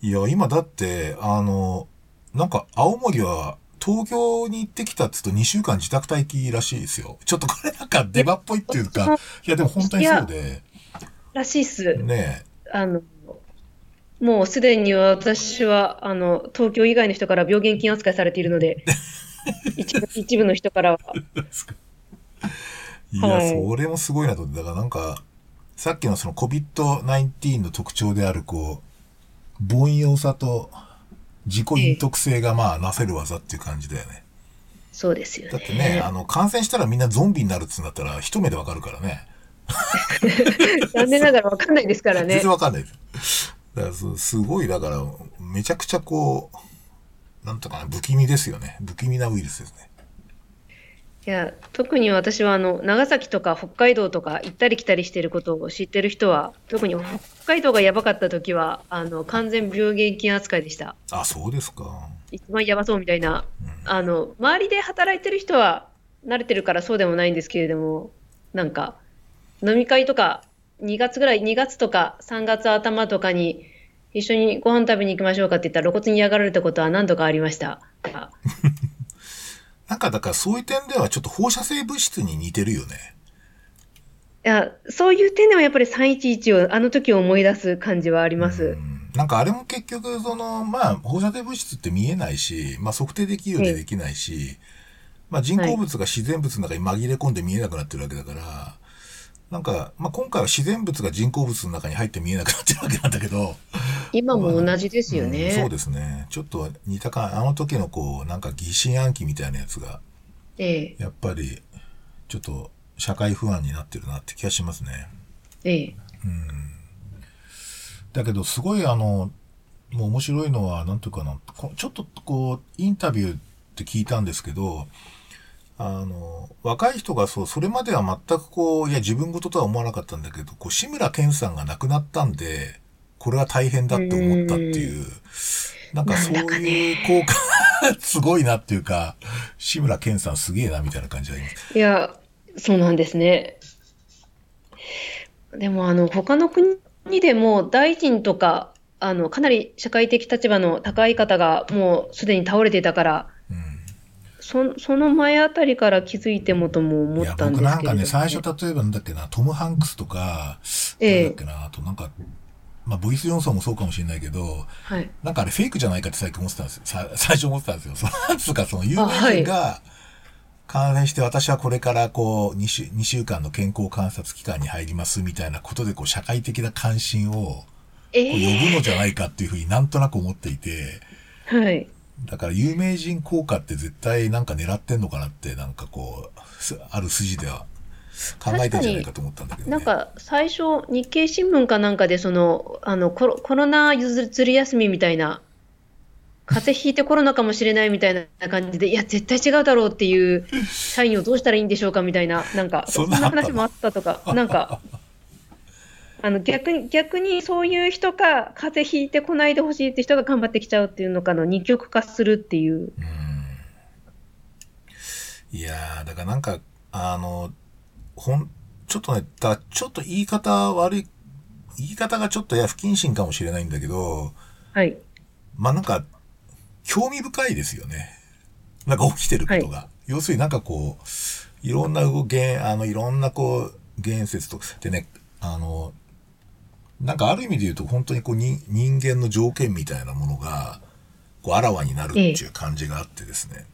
いや、今だって、あの、なんか、青森は、東京に行ってきたっつうと2週間自宅待機らしいですよ。ちょっとこれなんかデバっぽいっていうか、いや、でも本当にそうで、らしいっす。ねあの、もうすでに私は、あの、東京以外の人から病原菌扱いされているので、一部一部の人からは。いや、はいそれもすごいなと思って。だからなんか、さっきのその COVID-19 の特徴である、こう、凡庸さと自己隠匿性がまあなせる技っていう感じだよね。そうですよね。だってね、あの、感染したらみんなゾンビになるっつうんだったら一目でわかるからね。残念ながらわかんないですからね 全然。わかんないです。だからすすごい、だから、めちゃくちゃこう、なんとかな、不気味ですよね。不気味なウイルスですね。いや、特に私はあの、長崎とか北海道とか行ったり来たりしてることを知ってる人は、特に北海道がやばかった時は、あの、完全病原菌扱いでした。あ、そうですか。一番やばそうみたいな。うんあの、周りで働いてる人は慣れてるからそうでもないんですけれども、なんか、飲み会とか、2月ぐらい、2月とか3月頭とかに、一緒にご飯食べに行きましょうかって言ったら露骨に嫌がられたことは何度かありました。あ なんかだからそういう点ではちょっと放射性物質に似てるよね。いや、そういう点ではやっぱり311を、あの時を思い出す感じはあります。うんなんかあれも結局、その、まあ、放射性物質って見えないし、まあ測定できるようでできないし、まあ人工物が自然物の中に紛れ込んで見えなくなってるわけだから、なんか、まあ今回は自然物が人工物の中に入って見えなくなってるわけなんだけど、今も同じですようんね。そうですね。ちょっと似たか、あの時のこう、なんか疑心暗鬼みたいなやつが、ええ、やっぱり、ちょっと社会不安になってるなって気がしますね。ええ。だけど、すごいあの、もう面白いのは、なんていうかな、こちょっとこう、インタビューって聞いたんですけど、あの、若い人がそう、それまでは全くこう、いや、自分事とは思わなかったんだけど、こう、志村けんさんが亡くなったんで、これは大変だって思ったっていう、なんかそういう効果、すごいなっていうか、志村けんさんすげえな、みたいな感じがあります。いや、そうなんですね。でも、あの、他の国でも大臣とか、あの、かなり社会的立場の高い方がもうすでに倒れていたから、うん。そその前あたりから気づいてもとも思ったんですけれども僕なんかね、最初例えばなんだっけな、トム・ハンクスとか、ええなんだっけな、あとなんか、まあ、ボイス・ジョンソンもそうかもしれないけど、はい。なんかあれフェイクじゃないかって最近思ってたんですよ。さ 最初思ってたんですよ。その、なんつうかその有名人が感染して私はこれからこう2週、2週間の健康観察期間に入りますみたいなことでこう社会的な関心を呼ぶのじゃないかっていうふうになんとなく思っていて、えはい。だから有名人効果って絶対なんか狙ってんのかなってなんかこう、ある筋では考えてんじゃないかと思ったんだけどね。なんか最初、日経新聞かなんかでそのあのコロコロナずる休みみたいな、風邪ひいてコロナかもしれないみたいな感じで、いや、絶対違うだろうっていうサインをどうしたらいいんでしょうかみたいな、なんか、そんな話もあったとか、なんか、あの逆に逆にそういう人か、風邪ひいてこないでほしいって人が頑張ってきちゃうっていうのかの二極化するっていう。いやー、だからなんか、あの、ほん、ちょっとね、だちょっと言い方悪い、言い方がちょっといや不謹慎かもしれないんだけど、はい。まあなんか、興味深いですよね。なんか起きてることが。要するになんかこう、いろんな動き、あの、いろんなこう、言説と、でね、あの、なんかある意味で言うと本当にこうに人間の条件みたいなものが、こう、あらわになるっていう感じがあってですね。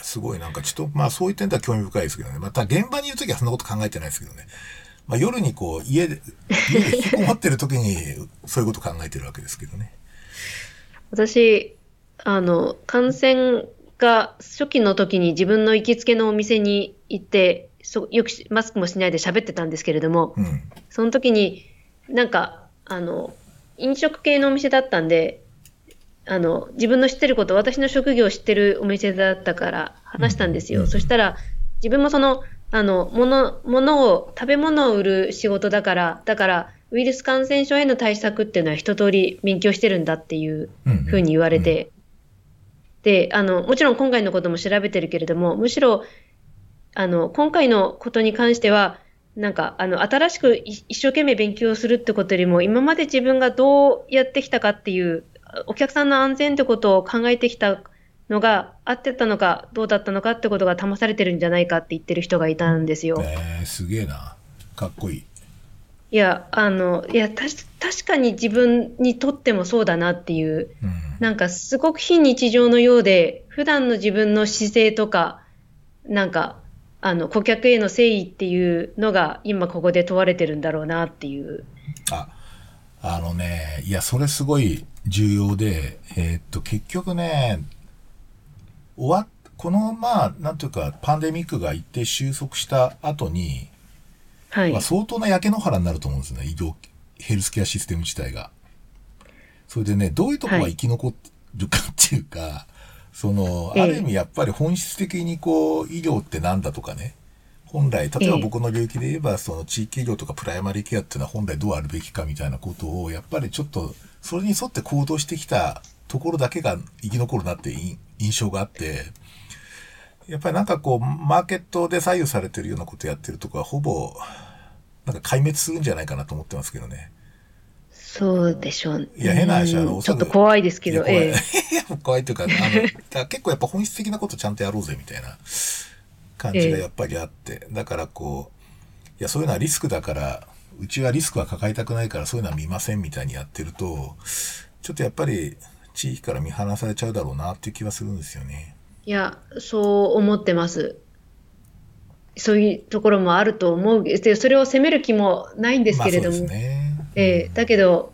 すごいなんかちょっと、まあそういう点では興味深いですけどね。また現場にいるときはそんなこと考えてないですけどね。まあ夜にこう家で、家で引きこもってるときにそういうこと考えてるわけですけどね。私、あの、感染が初期の時に自分の行きつけのお店に行って、そよくしマスクもしないで喋ってたんですけれども、うん。その時に、なんか、あの、飲食系のお店だったんで、あの、自分の知ってること、私の職業を知ってるお店だったから話したんですよ。うん。そしたら、自分もその、あの、物、物を、食べ物を売る仕事だから、だから、ウイルス感染症への対策っていうのは一通り勉強してるんだっていうふうに言われて、で、あの、もちろん今回のことも調べてるけれども、むしろ、あの、今回のことに関しては、なんか、あの、新しくい一生懸命勉強するってことよりも、今まで自分がどうやってきたかっていう、お客さんの安全ってことを考えてきたのが、合ってたのか、どうだったのかってことが試されてるんじゃないかって言ってる人がいたんですよ。えー、すげえな。かっこいい。いや、あの、いや、たし確かに自分にとってもそうだなっていう、うん。なんかすごく非日常のようで、普段の自分の姿勢とか、なんか、あの、顧客への誠意っていうのが今ここで問われてるんだろうなっていう。あ、あのね、いや、それすごい重要で、えーっと、結局ね、終わっ、この、まあ、なんていうか、パンデミックが一定収束した後に、はいまあ、。相当な焼け野原になると思うんですね、医療、ヘルスケアシステム自体が。それでね、どういうとこが生き残るかっていうか、その、ええ。ある意味やっぱり本質的にこう、医療ってなんだとかね、本来、例えばええ。僕の領域で言えば、その地域医療とかプライマリーケアっていうのは本来どうあるべきかみたいなことを、やっぱりちょっと、それに沿って行動してきたところだけが生き残るなっていう印象があって、やっぱりなんかこう、マーケットで左右されてるようなことやってるとこは、ほぼ、なんか壊滅するんじゃないかなと思ってますけどね。そうでしょう。いや変な話うんあのちょっと怖いですけど、ええ。怖いというか、あの、結構やっぱ本質的なことちゃんとやろうぜみたいな感じがやっぱりあって、だからこう、いや、そういうのはリスクだから、うちはリスクは抱えたくないからそういうのは見ませんみたいにやってると、ちょっとやっぱり地域から見放されちゃうだろうなっていう気はするんですよね。いや、そう思ってます。そういうところもあると思う。で、それを責める気もないんですけれども。まあそうですね。ええだけど、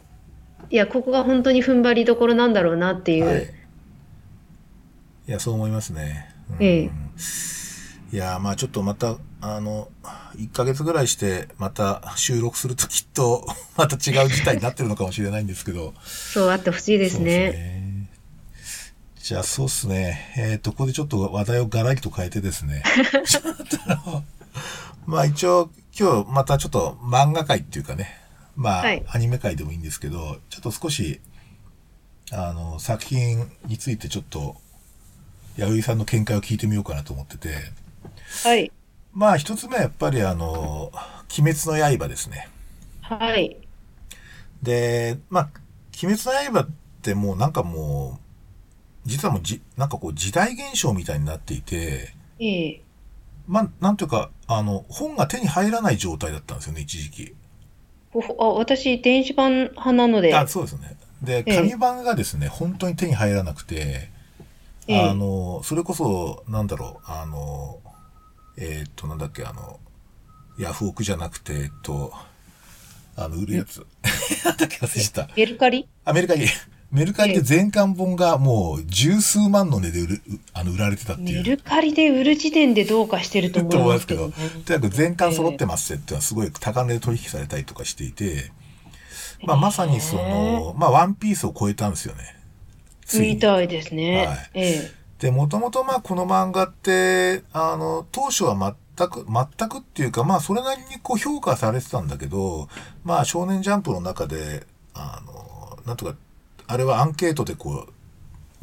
いや、ここが本当に踏ん張りどころなんだろうなっていう。はい。いや、そう思いますね。うんええいや、まあちょっとまた、あの、1ヶ月ぐらいして、また収録するときっと、また違う事態になってるのかもしれないんですけど。そうあってほしいですね。ねじゃあそうっすね。えっ、と、ここでちょっと話題をガラリと変えてですね。ちょっとまあ一応、今日またちょっと漫画界っていうかね、まあ、はいアニメ界でもいいんですけど、ちょっと少し、あの、作品についてちょっと、弥生さんの見解を聞いてみようかなと思ってて、はい。まあ一つ目はやっぱりあの、鬼滅の刃ですね。はい。で、まあ、鬼滅の刃ってもうなんかもう、実はもうじ、なんかこう時代現象みたいになっていて、ええまあ、なんていうか、あの、本が手に入らない状態だったんですよね、一時期。あ、私、電子版派なので。あ、そうですね。で、ええ紙版がですね、本当に手に入らなくて、ええあの、それこそ、なんだろう、あの、えーっと、なんだっけ、あの、ヤフオクじゃなくて、えっと、あの、売るやつ。なんだっけ、忘れちゃった。メルカリ？アメリカに、メルカリで全巻本がもう十数万の値で売る、うあの、売られてたっていう。メルカリで売る時点でどうかしてると思といますすけど。とにかく全巻揃ってますっていうのはすごい高値で取引されたりとかしていて、まあまさにその、まあワンピースを超えたんですよね。ついたいですね。はいええで、もともとまあこの漫画って、あの、当初は全く、全くっていうか、まあそれなりにこう評価されてたんだけど、まあ少年ジャンプの中で、あの、なんとか、あれはアンケートでこう、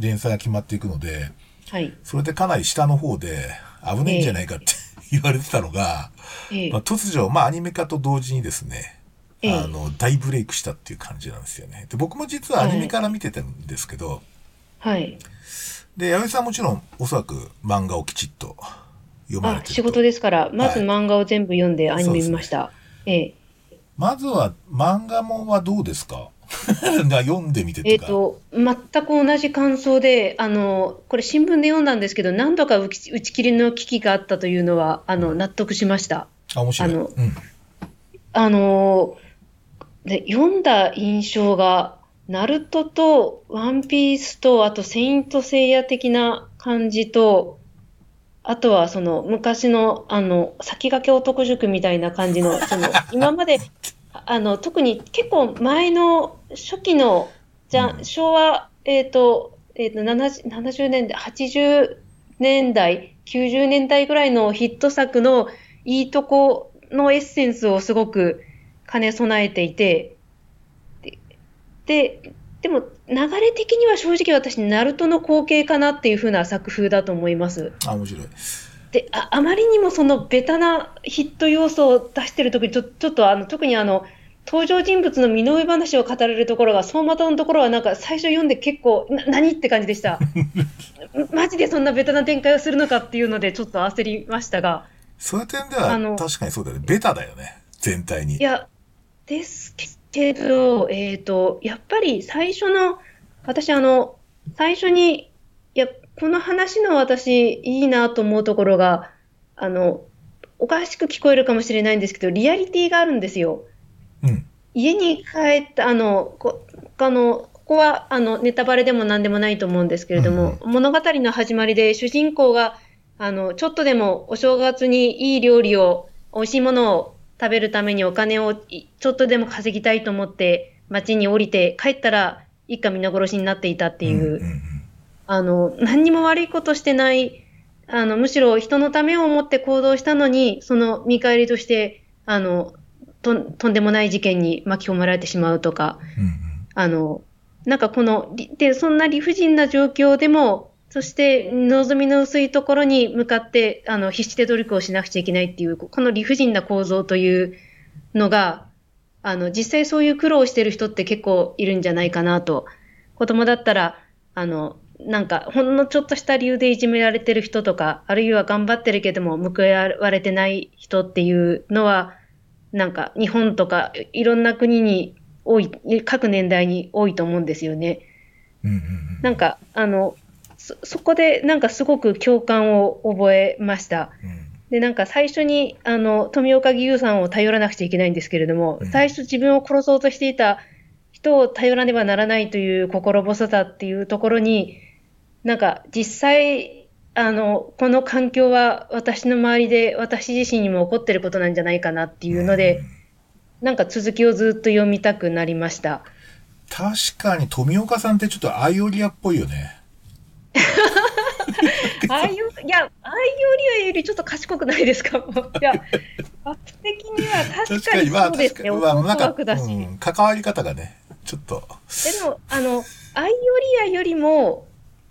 連載が決まっていくので、はい。それでかなり下の方で危ないんじゃないかって、言われてたのが、ええ。まあ、突如、まあアニメ化と同時にですね、ええ。あの、大ブレイクしたっていう感じなんですよね。で、僕も実はアニメから見てたんですけど、はい。で、矢部さんはもちろんおそらく漫画をきちっと読まれあ、て仕事ですから、まずはい漫画を全部読んでアニメ見ました。ええ。まずは漫画もんはどうですか？読んでみて。えっと、全く同じ感想で、あの、これ新聞で読んだんですけど、何度か打ち打ち切りの危機があったというのは、あの、納得しました。あ、面白い。あのうん。あの、で、読んだ印象が、ナルトとワンピースと、あとセイントセイヤ的な感じと、あとはその昔のあの先駆け男塾みたいな感じの、その 今まで、あの特に結構前の初期のじゃうん昭和えっ、と、えっ、と、70, 70年代、80年代、90年代ぐらいのヒット作のいいとこのエッセンスをすごく兼ね備えていて、で、ででも流れ的には正直私、ナルトの後継かなっていう風な作風だと思います。あ、面白い。で、ああまりにもそのベタなヒット要素を出してるときに、ちょちょっとあの、特にあの、登場人物の身の上話を語れるところが、走馬灯のところはなんか最初読んで結構、な、何って感じでした。マジでそんなベタな展開をするのかっていうので、ちょっと焦りましたが。そういう点では確かにそうだよね。ベタだよね。全体にい。や、ですけど、えっ、と、やっぱり最初の、私あの、最初に、いや、この話の私、いいなと思うところが、あの、おかしく聞こえるかもしれないんですけど、リアリティがあるんですよ。うん。家に帰った、あの、こあの、ここはあのネタバレでも何でもないと思うんですけれども、物語の始まりで主人公があのちょっとでもお正月にいい料理を、美味しいものを食べるためにお金をいちょっとでも稼ぎたいと思って街に降りて帰ったら一家皆殺しになっていたっていう、んんんあの何にも悪いことしてないあのむしろ人のためを思って行動したのにその見返りとしてあのととんでもない事件に巻き込まれてしまうとか。うんうんあの、なんかこの、りで、そんな理不尽な状況でも、そして望みの薄いところに向かって、あの、必死で努力をしなくちゃいけないっていう、この理不尽な構造というのが、あの、実際そういう苦労をしてる人って結構いるんじゃないかなと。子供だったら、あの、なんか、ほんのちょっとした理由でいじめられてる人とか、あるいは頑張ってるけども報われてない人っていうのは、なんか日本とかいろんな国に多い、各年代に多いと思うんですよね。うんうんうんなんか、あの、そ、そこでなんかすごく共感を覚えました。うんで、なんか最初に、あの、富岡義勇さんを頼らなくちゃいけないんですけれども、うん最初自分を殺そうとしていた人を頼らねばならないという心細さっていうところに、なんか実際、あの、この環境は私の周りで私自身にも起こってることなんじゃないかなっていうので、なんか続きをずっと読みたくなりました。確かに富岡さんってちょっとアイオリアっぽいよね。ああいう、いや、ああいうよりよりちょっと賢くないですか？いや、圧的には確かにそうですね。まあ、なんか。うん、関わり方がね、ちょっと。でも、あの、アイオリアよりも、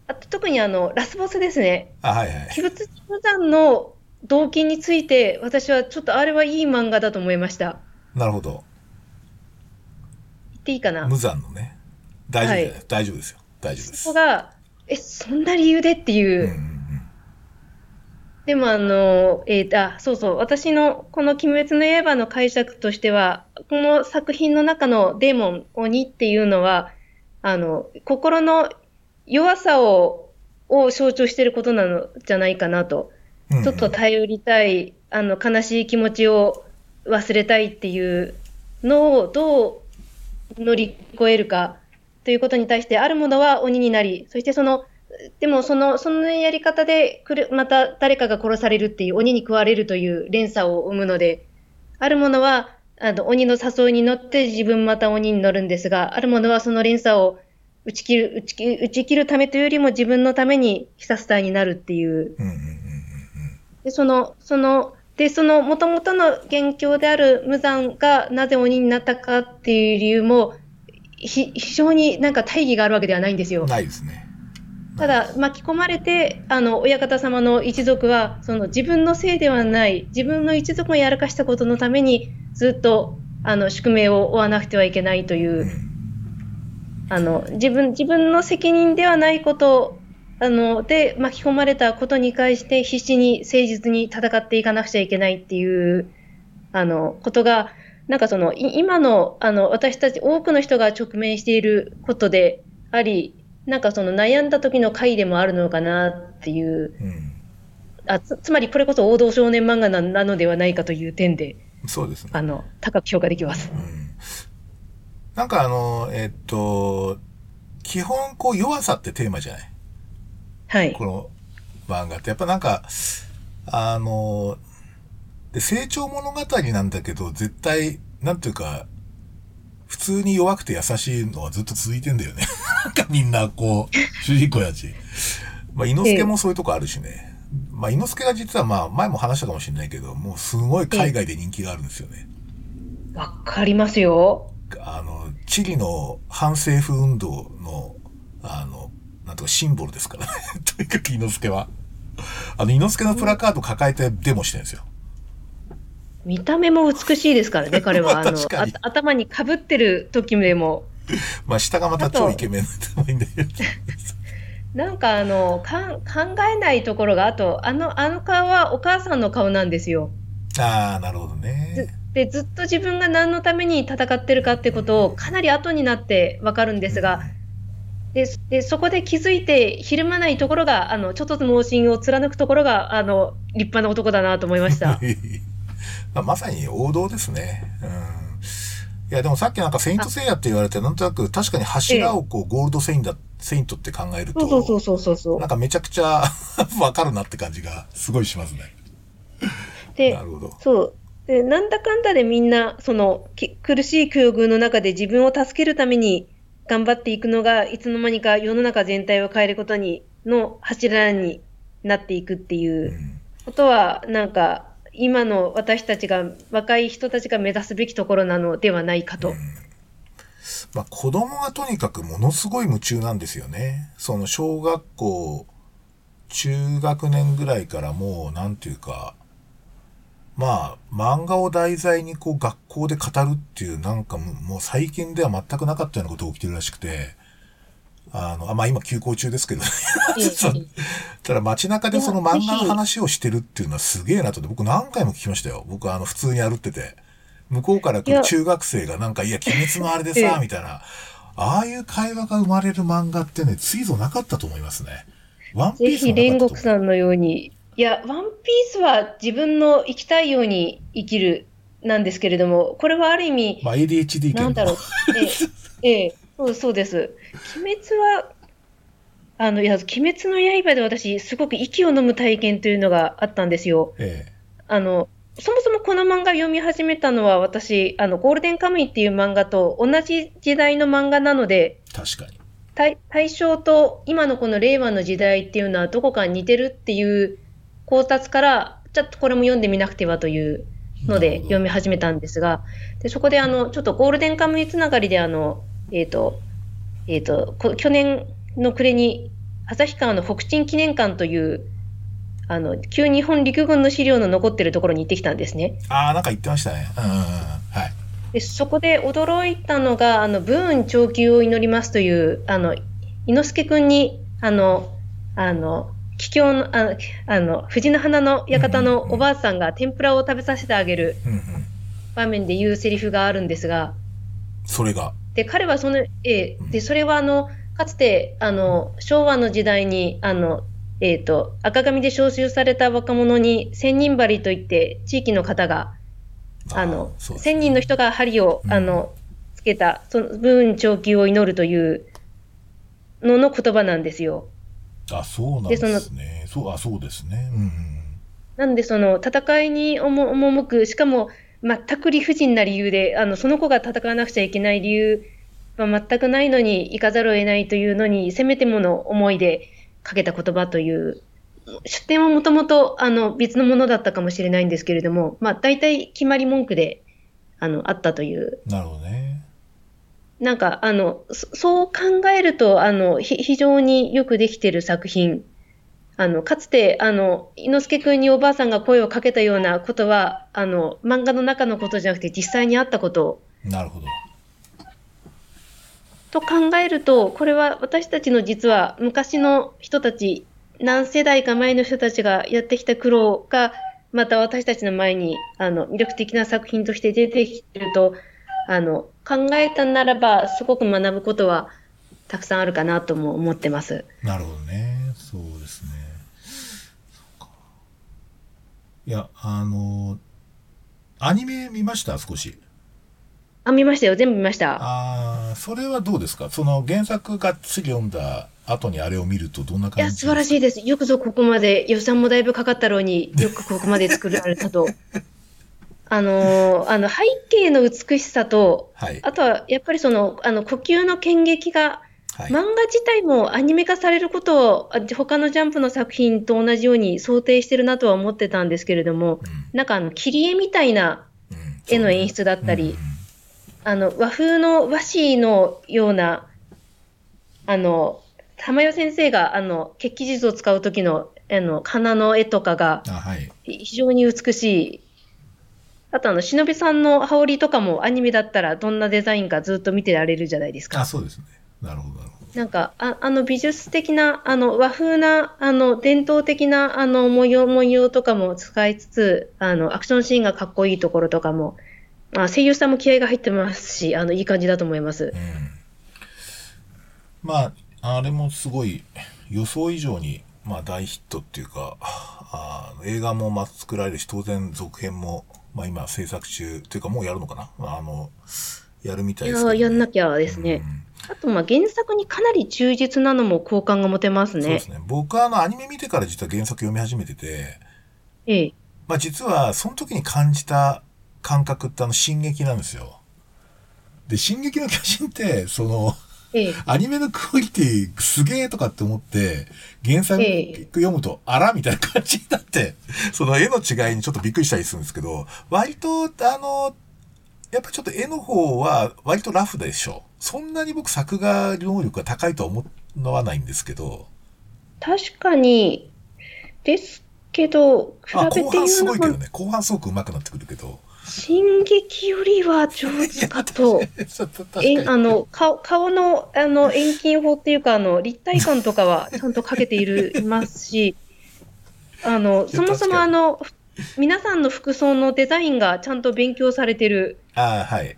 あと特にあの、ラスボスですね。あ、はいはい。鬼物無惨の動機について、私はちょっとあれはいい漫画だと思いました。なるほど。言っていいかな？無残のね。大丈夫はい大丈夫ですよ。大丈夫です。そこが、え、そんな理由でっていう。うんうんうんでもあの、えーあ、そうそう、私のこの鬼滅の刃の解釈としては、この作品の中のデーモン、鬼っていうのは、あの、心の弱さを、を象徴していることなのじゃないかなと。うんうんちょっと頼りたい、あの、悲しい気持ちを忘れたいっていうのをどう乗り越えるかということに対して、あるものは鬼になり、そしてその、でもその、そのやり方でくる、また誰かが殺されるっていう、鬼に食われるという連鎖を生むので、あるものは、あの、鬼の誘いに乗って自分また鬼に乗るんですが、あるものはその連鎖を打ち切る、打ち切る、打ち切るためというよりも自分のために必殺隊になるっていう、うんうんうんで、その、その、で、その元々の元凶である無惨がなぜ鬼になったかっていう理由も、ひ非常になんか大義があるわけではないんですようん。。ないですね。ただ、巻き込まれて、あの、親方様の一族は、その自分のせいではない、自分の一族をやらかしたことのために、ずっと、あの、宿命を負わなくてはいけないというう、んあの、自分、自分の責任ではないこと、あの、で巻き込まれたことに関して必死に誠実に戦っていかなくちゃいけないっていう、あの、ことが、なんかその、い今の、あの、私たち多くの人が直面していることであり、なんかその悩んだ時の回でもあるのかなっていう、うんあつつまりこれこそ王道少年漫画ななのではないかという点で、そうですね。あの、高く評価できます。うんなんかあの、えっと、基本こう弱さってテーマじゃない？はい。この漫画って。やっぱなんか、あの、で成長物語なんだけど、絶対、なんていうか、普通に弱くて優しいのはずっと続いてんだよね。なんかみんなこう、主人公やし。まあ、猪之助もそういうとこあるしね。まあ、猪之助が実はまあ、前も話したかもしれないけど、もうすごい海外で人気があるんですよね。わかりますよ。あの、チリの反政府運動の、あの、なんとかシンボルですからね。とにかく猪之助は。あの、猪之助のプラカード抱えてデモしてるんですよ。見た目も美しいですからね、彼は。あのあ頭にかぶってる時でも。まあ、下がまた超イケメンでもいいんだけど。なんかあのかん考えないところが、あと、あのあの顔はお母さんの顔なんですよ。ああ、なるほどね。で、ずっと自分が何のために戦ってるかってことをかなり後になってわかるんですが、ででそこで気づいてひるまないところが、あのちょっと盲信を貫くところが、あの立派な男だなと思いました。まあ、まさに王道ですね。うん。いや、でもさっきなんかセイントセイヤって言われて、なんとなく確かに柱をこうゴールドセインだ、セイントって考えると、そうそうそうそうそうなんかめちゃくちゃ わかるなって感じがすごいしますね。でなるほど。そうでなんだかんだでみんなそのき苦しい境遇の中で自分を助けるために頑張っていくのがいつの間にか世の中全体を変えることにの柱になっていくっていううんことはなんか今の私たちが若い人たちが目指すべきところなのではないかと。まあ、子供がとにかくものすごい夢中なんですよね。その小学校、中学年ぐらいからもう、なんていうか、まあ、漫画を題材にこう学校で語るっていうなんかもう最近では全くなかったようなことが起きてるらしくて、あの、あまあ今休校中ですけど、そうただ街中でその漫画の話をしてるっていうのはすげえなと僕何回も聞きましたよ。僕あの普通に歩ってて。向こうから来る中学生がなんか、いや、鬼滅のあれで えさ、みたいな。ああいう会話が生まれる漫画ってね、ついぞなかったと思いますね。ワンピぜひースもなかったと思う煉獄さんのように、いや、ワンピースは自分の生きたいように生きるなんですけれども、これはある意味、まあ ADHD なんだろう、ええ、ええ、そうそうです。鬼滅は、あの、いや、鬼滅の刃で私、すごく息を飲む体験というのがあったんですよ。えあの、そもそもこの漫画読み始めたのは私、あの、ゴールデンカムイっていう漫画と同じ時代の漫画なので、え確かに。対対象と今のこの令和の時代っていうのはどこか似てるっていう考察から、ちょっとこれも読んでみなくてはというので読み始めたんですが、でそこであの、ちょっとゴールデンカムイつながりであの、えっ、と、えっ、と、こ去年の暮れに旭川の北鎮記念館という、あの、旧日本陸軍の資料の残ってるところに行ってきたんですね。ああ、なんか言ってましたね。うんうんうん。はい。でそこで驚いたのが、あの、武運長久を祈りますという、あの、猪之助くんに、あの、あの、桔梗の、ああの、藤の花の館のおばあさんが天ぷらを食べさせてあげる。場面で言うセリフがあるんですが、それが。で、彼はその、ええで、それはあの、かつて、あの、昭和の時代に、あの、えっ、と、赤髪で召集された若者に千人針といって、地域の方が、あの、千人の人が針を、うんあの、つけた、その武運長久を祈るというのの言葉なんですよ。あ、そうなんですね。そう、あ、そうですね。うんうん。なんで、その、戦いに赴く、しかも、全く理不尽な理由で、あの、その子が戦わなくちゃいけない理由は全くないのに、行かざるを得ないというのに、せめてもの思いでかけた言葉という、出典はもともと、あの、別のものだったかもしれないんですけれども、まあ、大体決まり文句で、あの、あったというなるほどね。なんか、あの、そそう考えると、あの、ひ非常によくできている作品。あの、かつて、あの、猪之助くんにおばあさんが声をかけたようなことは、あの、漫画の中のことじゃなくて実際にあったことなるほど。と考えると、これは私たちの実は昔の人たち、何世代か前の人たちがやってきた苦労が、また私たちの前に、あの、魅力的な作品として出てきてると、あの、考えたならば、すごく学ぶことはたくさんあるかなとも思ってます。なるほどね。そうですね。いや、あの、アニメ見ました？少し。あ、見ましたよ。全部見ました。ああ、それはどうですか？その原作がっつり読んだ後にあれを見るとどんない感や、じ素晴らしいです。よくぞここまで、予算もだいぶかかったろうによくここまで作られたと。あのー あの背景の美しさと、はい。あとはやっぱりその、あの呼吸の剣撃が、はい。漫画自体もアニメ化されることを、あ他のジャンプの作品と同じように想定してるなとは思ってたんですけれども、うんなんかあの切り絵みたいなうん絵の演出だったりうんあの和風の和紙のような、あの、玉代先生があの血気術を使う時のあの花の絵とかが。非常に美しい。あとあの、忍びさんの羽織とかもアニメだったらどんなデザインかずっと見てられるじゃないですあ、か。そうですね。なるほど、なるほど。なんか、ああの美術的な、あの和風な、あの伝統的なあの模様、模様とかも使いつつ、あのアクションシーンがかっこいいところとかも、まあ、声優さんも気合が入ってますし、あのいい感じだと思います。うん。まあ、あれもすごい予想以上に、まあ大ヒットっていうか、あ映画もまあ作られるし、当然続編も、まあ今制作中、っていうかもうやるのかな？あの、やるみたいいですけど、やーやんなきゃですね。あと、まあ、原作にかなり忠実なのも好感が持てますねうんそうです。ね。僕はあのアニメ見てから実は原作読み始めてて、ええ。まあ実はその時に感じた感覚ってあの進撃なんですよ。で、進撃の巨人って、その、ええ。アニメのクオリティすげえとかって思って、原作え読むと、あらみたいな感じになって、その絵の違いにちょっとびっくりしたりするんですけど、割と、あの、やっぱちょっと絵の方は割とラフでしょ。そんなに僕作画能力が高いとは思わないんですけど、確かに、ですけど、比あべて後半す言うのも、ごいけどね、後半すごく上手くなってくるけど。進撃よりは上手かと。えあの顔顔のあの遠近法っていうかあの 立体感とかはちゃんとかけているいますしあのそもそもあの皆さんの服装のデザインがちゃんと勉強されてるああ、はい。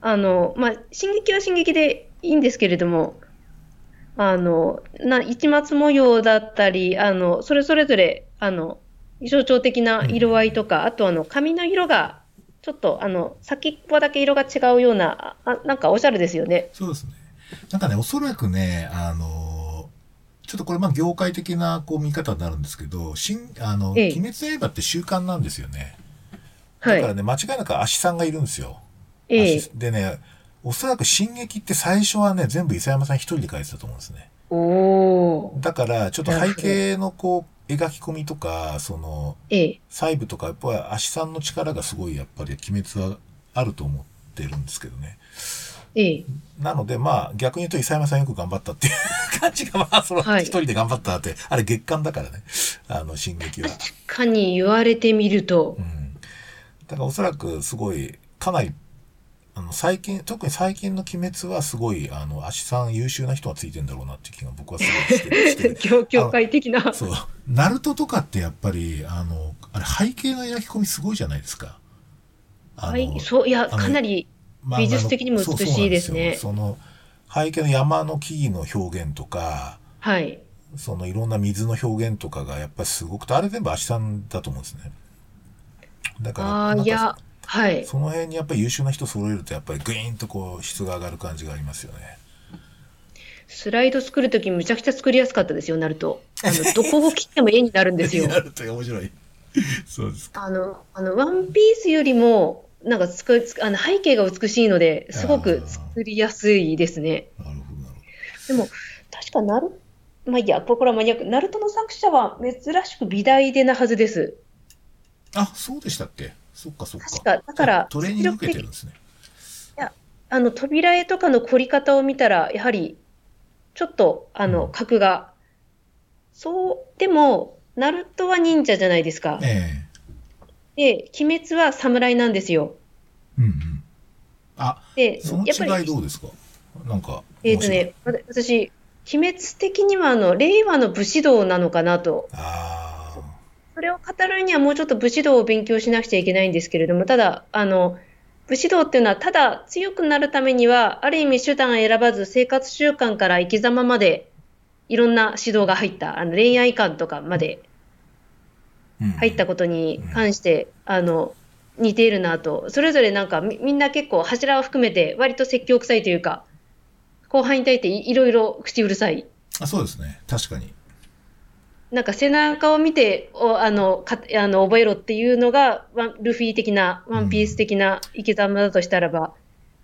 あの、まあ、進撃は進撃でいいんですけれどもあのな市松模様だったりあのそれそれぞれあの象徴的な色合いとか、あとあの髪の色がちょっとあの先っぽだけ色が違うようなあなんかおしゃれですよね。そうですね。なんかね、おそらくね、あのちょっとこれまあ業界的なこう見方になるんですけど、新、あの、ええ鬼滅の刃って習慣なんですよね。はい。だからね、間違いなく足さんがいるんですよ。ええ足でね、おそらく進撃って最初はね、全部伊佐山さん一人で書いてたと思うんですね。おー。だから、ちょっと背景のこう、描き込みとか、その、ええ。細部とか、やっぱり足さんの力がすごい、やっぱり鬼滅はあると思ってるんですけどね。ええ。なので、まあ、逆に言うと、伊佐山さんよく頑張ったっていう感じが、まあ、その、はい一人で頑張ったって、あれ月間だからね、あの、進撃は。確かに言われてみるとう、ん。だからおそらく、すごい、かなり、あの、最近、特に最近の鬼滅はすごい、あの、足さん優秀な人がついてんだろうなっていう気が僕はすごいしててる業業界的な。そう。ナルトとかってやっぱり、あの、あれ背景の描き込みすごいじゃないですか。はい、そう、いや、かなり、美術的にも美しいですねその背景の山の木々の表現とか、はい。そのいろんな水の表現とかがやっぱりすごくて、あれ全部足さんだと思うんですね。だから、ああ、なんかいや、はい。その辺にやっぱり優秀な人揃えるとやっぱりグイーンとこう質が上がる感じがありますよね。スライド作るときむちゃくちゃ作りやすかったですよ、ナルト。あの、どこを切っても絵になるんですよ。なると面白い。そうですか。あの、あの、ワンピースよりも、なんかつく、つあの背景が美しいので、すごく作りやすいですね。なるほど、なるほでも、確かナル、まあ、いや、これはマニアック。ナルトの作者は珍しく美大でなはずです。ど。あ、そうでしたっけ？そっかそっか。確かだからトレーニング受けてるんですね。あの、扉絵とかの凝り方を見たら、やはり、ちょっと、あの、うん格が、そう、でも、ナルトは忍者じゃないですか。えで、鬼滅は侍なんですよ。えうんうん。あ、で、その違いどうですか？なんか。えっとね、私、鬼滅的には、あの、令和の武士道なのかなと。あそれを語るにはもうちょっと武士道を勉強しなくちゃいけないんですけれども、ただ、あの、武士道っていうのは、ただ強くなるためには、ある意味手段を選ばず、生活習慣から生き様まで、いろんな指導が入った、あの恋愛観とかまで入ったことに関して、あの、似ているなと。それぞれなんかみみんな結構柱を含めて割と説教臭いというか、後輩に対していいろいろ口うるさい。あそうですね。確かに。なんか背中を見て、おあの、かあの覚えろっていうのが、ワンルフィ的な、ワンピース的な生き様だとしたらば、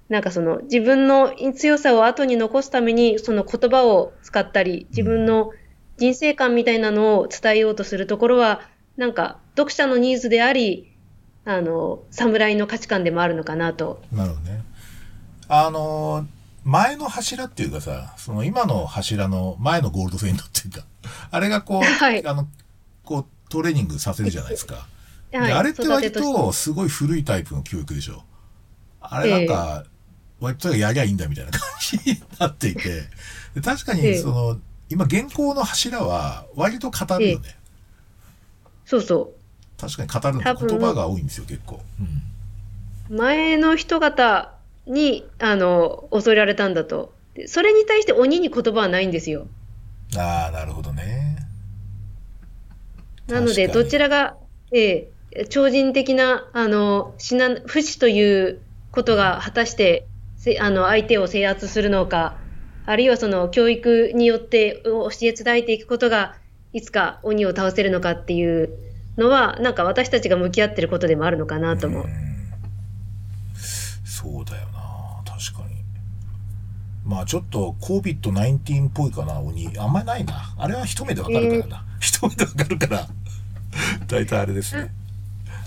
なんかその自分の強さを後に残すために、その言葉を使ったり、自分の人生観みたいなのを伝えようとするところは、なんか読者のニーズであり、あの、侍の価値観でもあるのかなと。なるほどね。あの、前の柱っていうかさ、その今の柱の前のゴールドフェインドっていうか、あれがこう、はいあの、こう、トレーニングさせるじゃないですか。ではいあれって割ととすごい古いタイプの教育でしょ。あれなんか、割とやりゃいいんだみたいな感じになっていて、で確かええにその、今現行の柱は割と語るよね。そうそ確かに語るの言葉が多いんですよ、結構。うんう。前の人方に、あの、恐れられたんだと。でそれに対して鬼に言葉はないんですよ。ああ、なるほどね。なので、どちらが、ええ、超人的な、あの、死な、不死ということが果たして、せあの、相手を制圧するのか、あるいはその、教育によって教え伝えていくことが、いつか鬼を倒せるのかっていうのは、なんか私たちが向き合ってることでもあるのかなと思う。んそうだよまあちょっと COVID-19 っぽいかな鬼。あんまりないな。あれは一目でわかるからな、一目でわかるから。大体あれですね。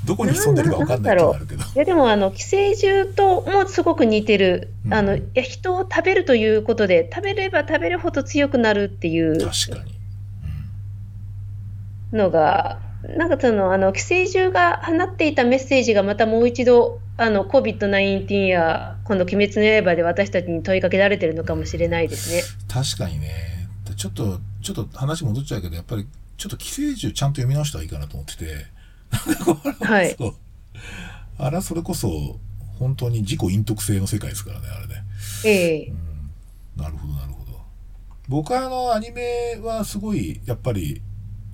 どこに潜んでるかわかんないるけど。いやでもあの寄生獣ともすごく似てる、うん。あのいや人を食べるということで食べれば食べるほど強くなるっていう。確かに。のがなんかそのあの寄生獣が放っていたメッセージがまたもう一度あの COVID-19 やこの「鬼滅の刃」で私たちに問いかけられてるのかもしれないですね。確かにね。ちょっとちょっと話戻っちゃうけどやっぱりちょっと寄生獣ちゃんと読み直した方がいいかなと思ってて。はい。あれはそれこそ本当に自己隠匿性の世界ですからねあれね。ええ。なるほどなるほど。僕はあのアニメはすごいやっぱり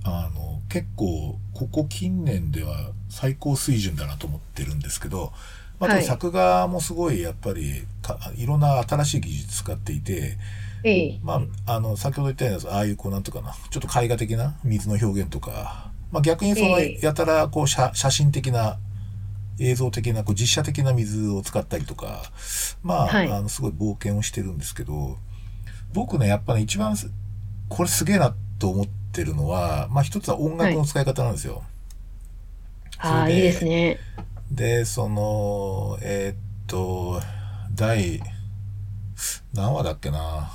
あの結構ここ近年では最高水準だなと思ってるんですけど、まあ、はい。作画もすごいやっぱりかいろんな新しい技術使っていて、ええ。まあ、あの先ほど言ったようなああいうこうなんとかなちょっと絵画的な水の表現とか、まあ、逆にそのええ。やたらこう写写真的な映像的なこう実写的な水を使ったりとかまあ,、はい。あのすごい冒険をしてるんですけど僕ねやっぱね一番すこれすげえなと思ってるのは、まあ、一つは音楽の使い方なんですよ。あいいですね。で、その、えーっと、第、何話だっけな。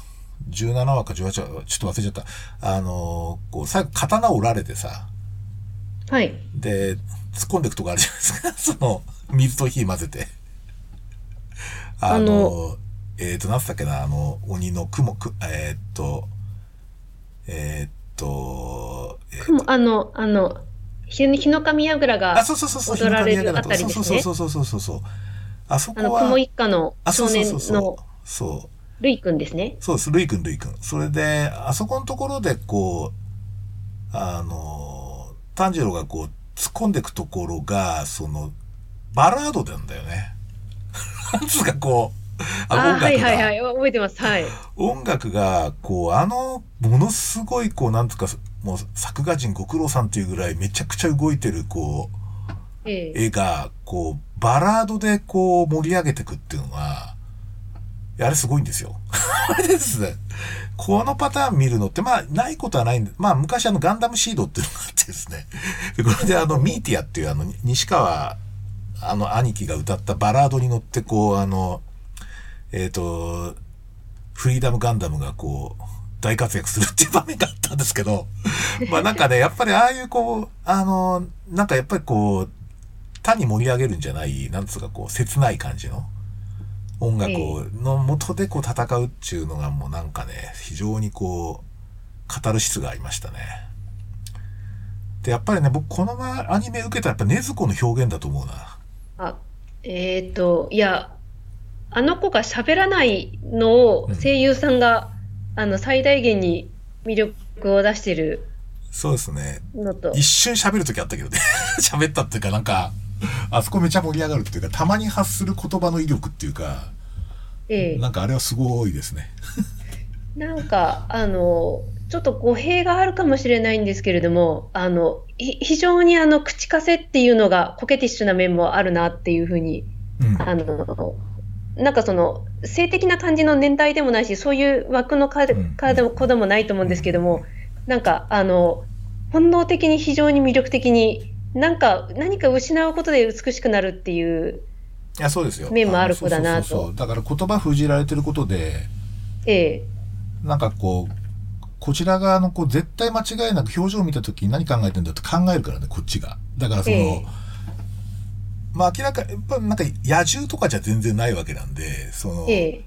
17話か18話、ちょっと忘れちゃった。あの、こう、最後、刀を折られてさ、はい。で、突っ込んでいくとこあるじゃないですか。その、水と火混ぜて。あの、えーっと、なんつったっけな、あの、鬼の雲、くえーっと、えーっと、えーっと雲あの、あの、日日の神櫓が、あ、そうそうそうそう、踊られるあたりですねそうそうそうそうそうそう。あそこあの、は、雲一家の少年うそうそうそうの。そう。ルイ君ですね。そうです。ルイ君、ルイ君。それで、あそこのところで、こう、あの、炭治郎がこう、突っ込んでいくところが、その、バラードなんだよね。なんつうかこう、ああ音楽が、はいはいはい。覚えてます。はい。音楽が、こう、あの、ものすごい、こう、なんつうか、もう、作画人ご苦労さんっていうぐらい、めちゃくちゃ動いてる、こう、ええ絵が、こう、バラードでこう盛り上げていくっていうのが、あれすごいんですよ。あれですね。このパターン見るのって、まあ、ないことはないんで、まあ、昔あの、ガンダムシードっていうのがあってですね。で これであの、ミーティアっていうあの、西川、あの、兄貴が歌ったバラードに乗って、こう、あの、えっ、と、フリーダムガンダムがこう、大活躍するっていう場面があったんですけど、まあなんかね、やっぱりああいうこう、あの、なんかやっぱりこう、単に盛り上げるんじゃない、なんつうかこう、切ない感じの音楽を、の元でこう戦うっていうのがもうなんかね、非常にこう、語る質がありましたね。で、やっぱりね、僕このアニメ受けたらやっぱ禰豆子の表現だと思うな。あ、えっ、と、いや、あの子が喋らないのをうん声優さんが、あの、最大限に魅力を出してるそうですね。一瞬喋るときあったけどね。喋ったっていうかなんか、あそこめちゃ盛り上がるっていうか、たまに発する言葉の威力っていうか、ええなんかあれはすごいですね。なんか、あの、ちょっと語弊があるかもしれないんですけれども、あの、ひ非常にあの、口癖っていうのがコケティッシュな面もあるなっていうふうに、うん。あの、なんかその、性的な感じの年代でもないし、そういう枠のかも子でもないと思うんですけども、なんか、あの、本能的に非常に魅力的に、なんか、何か失うことで美しくなるっていう、いや、そうですよ。面もある子だなと。だから言葉封じられてることで、ええ、なんかこう、こちら側のこう絶対間違いなく表情を見たときに何考えてんだって考えるからね、こっちが。だからその、ええまあ明らか、やっぱなんか野獣とかじゃ全然ないわけなんで、その、ええ、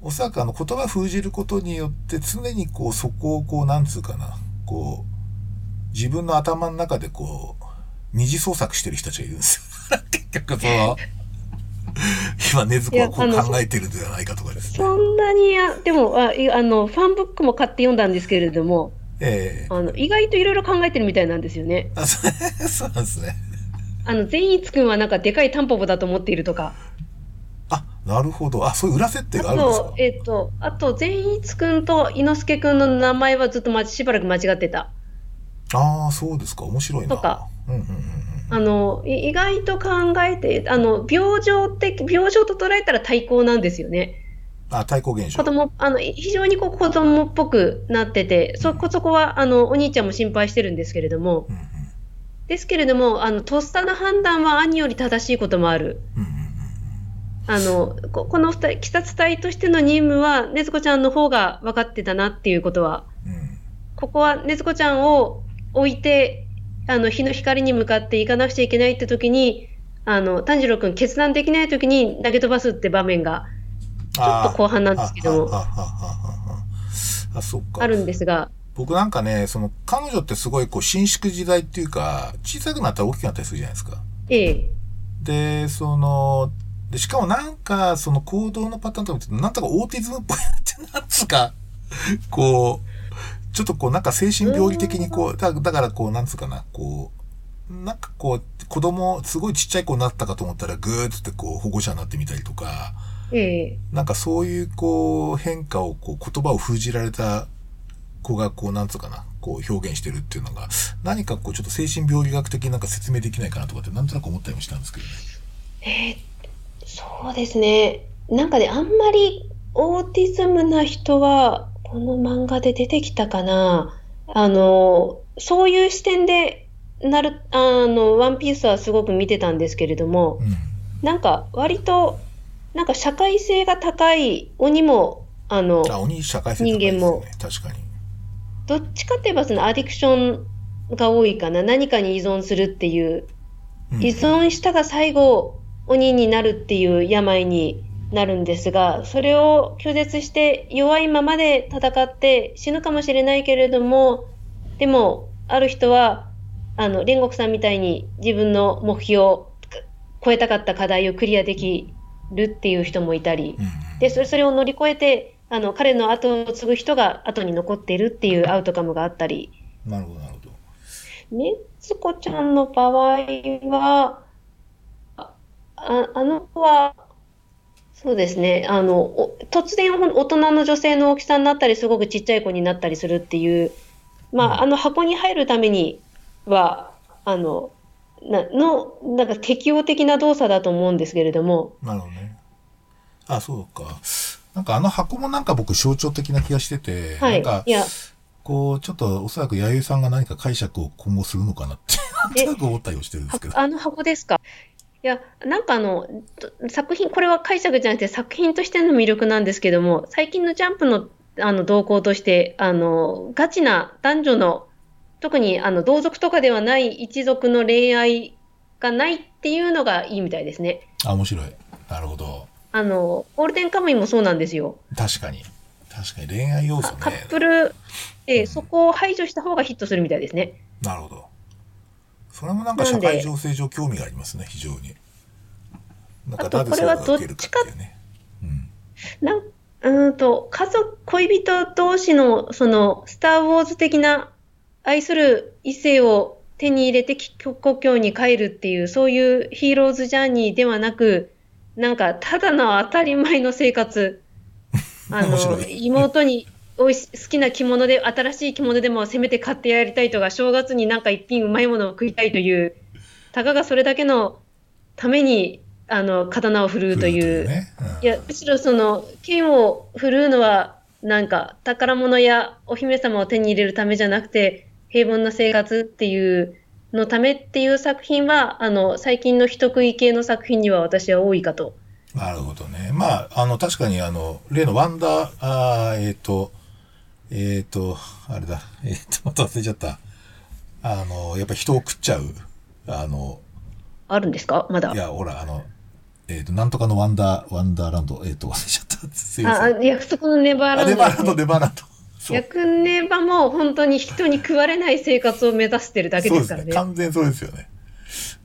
おそらくあの言葉封じることによって常にこうそこをこうなんつうかな、こう、自分の頭の中でこう、二次創作してる人たちがいるんですよ。結局その、今、ねずこはこう考えてるんではないかとかですね。そんなにあ、でもあいあの、ファンブックも買って読んだんですけれども、ええあの意外といろいろ考えてるみたいなんですよね。あそう そうなんですね。あの善逸君はなんかでかいタンポポだと思っているとか、あ、なるほど。あ、そういう裏設定あがあるんですか？と、えっ、と、あと善逸君と伊之助君の名前はずっとましばらく間違ってた。ああ、そうですか。面白いな。とかうんうん。あのい意外と考えて、あの病状的病状と捉えたら対抗なんですよね。あ、対抗現象。子供あのい非常にこう子供っぽくなってて、そこそこはあのお兄ちゃんも心配してるんですけれども、うんうんですけれども、あのとっさの判断は兄より正しいこともある。うんうんうんあのここの二人、鬼殺隊としての任務は、禰豆子ちゃんの方が分かってたなっていうことは、うん。ここは禰豆子ちゃんを置いて、あの日の光に向かって行かなくちゃいけないって時に、あの炭治郎君決断できない時に投げ飛ばすって場面がちょっと後半なんですけども。あ、あ。あるんですが、僕なんかね、その、彼女ってすごいこう、伸縮時代っていうか、小さくなったら大きくなったりするじゃないですか。ええ、で、その、で、しかもなんか、その行動のパターンとか見ててなんとかオーティズムっぽいなって、なんつうか、こう、ちょっとこう、なんか精神病理的にこう、だだからこう、なんつうかな、こう、なんかこう、子供、すごいちっちゃい子になったかと思ったら、ぐーっつってこう、保護者になってみたりとか、ええ、なんかそういうこう、変化をこう、言葉を封じられた子がこう、なんつうかな、こう表現してるっていうのが、何かこう、ちょっと精神病理学的になんか説明できないかなとかって、なんとなく思ったりもしたんですけどね。ええそうですね。なんかね、あんまりオーティズムな人は、この漫画で出てきたかな。あの、そういう視点で、なる、あの、ワンピースはすごく見てたんですけれども、うん。なんか割と、なんか社会性が高い鬼も、あの、あ、鬼社会性高いですよね。確かに。どっちかって言えばそのアディクションが多いかな。何かに依存するっていう。うん。依存したが最後鬼になるっていう病になるんですがそれを拒絶して弱いままで戦って死ぬかもしれないけれどもでもある人はあの煉獄さんみたいに自分の目標超えたかった課題をクリアできるっていう人もいたり。でそれそれを乗り越えてあの彼の後を継ぐ人が後に残っているっていうアウトカムがあったりなるほど、なるほど。ねつこちゃんの場合は、あああの子は、そうですね、あの、お突然大人の女性の大きさになったり、すごくちっちゃい子になったりするっていう、まあ、あの箱に入るためには、あの、なの、なんか適応的な動作だと思うんですけれども、なるほどね。あ、そうか。なんかあの箱もなんか僕象徴的な気がしてて、はい。なんかい、や、こう、ちょっとおそらく弥生さんが何か解釈を今後するのかなって、なんとなく思ったりもしてるんですけど。あの箱ですか？いや、なんかあの、と作品、これは解釈じゃなくて作品としての魅力なんですけども、最近のジャンプのあの動向として、あの、ガチな男女の、特にあの同族とかではない一族の恋愛がないっていうのがいいみたいですね。あ、面白い。なるほど。あの、ゴールデンカムイもそうなんですよ。確かに。確かに恋愛要素カねッ。プル、えーそこを排除した方がヒットするみたいですね。なるほど。それもなんか社会情勢上興味がありますね、非常に。なんかどっちかかっていうね。うん。なんうーんと、家族、恋人同士の、その、スター・ウォーズ的な愛する異性を手に入れて故郷に帰るっていう、そういうヒーローズジャーニーではなく、なんか、ただの当たり前の生活。あの、妹に、おいし好きな着物で、新しい着物でもせめて買ってやりたいとか、正月になんか一品うまいものを食いたいという、たかがそれだけのために、あの、刀を振るうという。ね。いや、むしろその、剣を振るうのは、なんか、宝物やお姫様を手に入れるためじゃなくて、平凡な生活っていうのためっていう作品は、あの、最近の人食い系の作品には私は多いかと。なるほどね。まあ、あの、確かにあの、例のワンダー、あーえっ、と、えっ、と、あれだ、えっ、と、また忘れちゃった。あの、やっぱ人を食っちゃう。あの、あるんですか？まだい。や、ほら、あの、えっ、と、なんとかのワンダー、ワンダーランド、えっ、と、忘れちゃった。すいまあ、せん。あ約束のネバーあランドね、ネバーランド、ネバーランド。そう。約ネバも本当に人に食われない生活を目指してるだけですすね。でからね。完全そうですよね。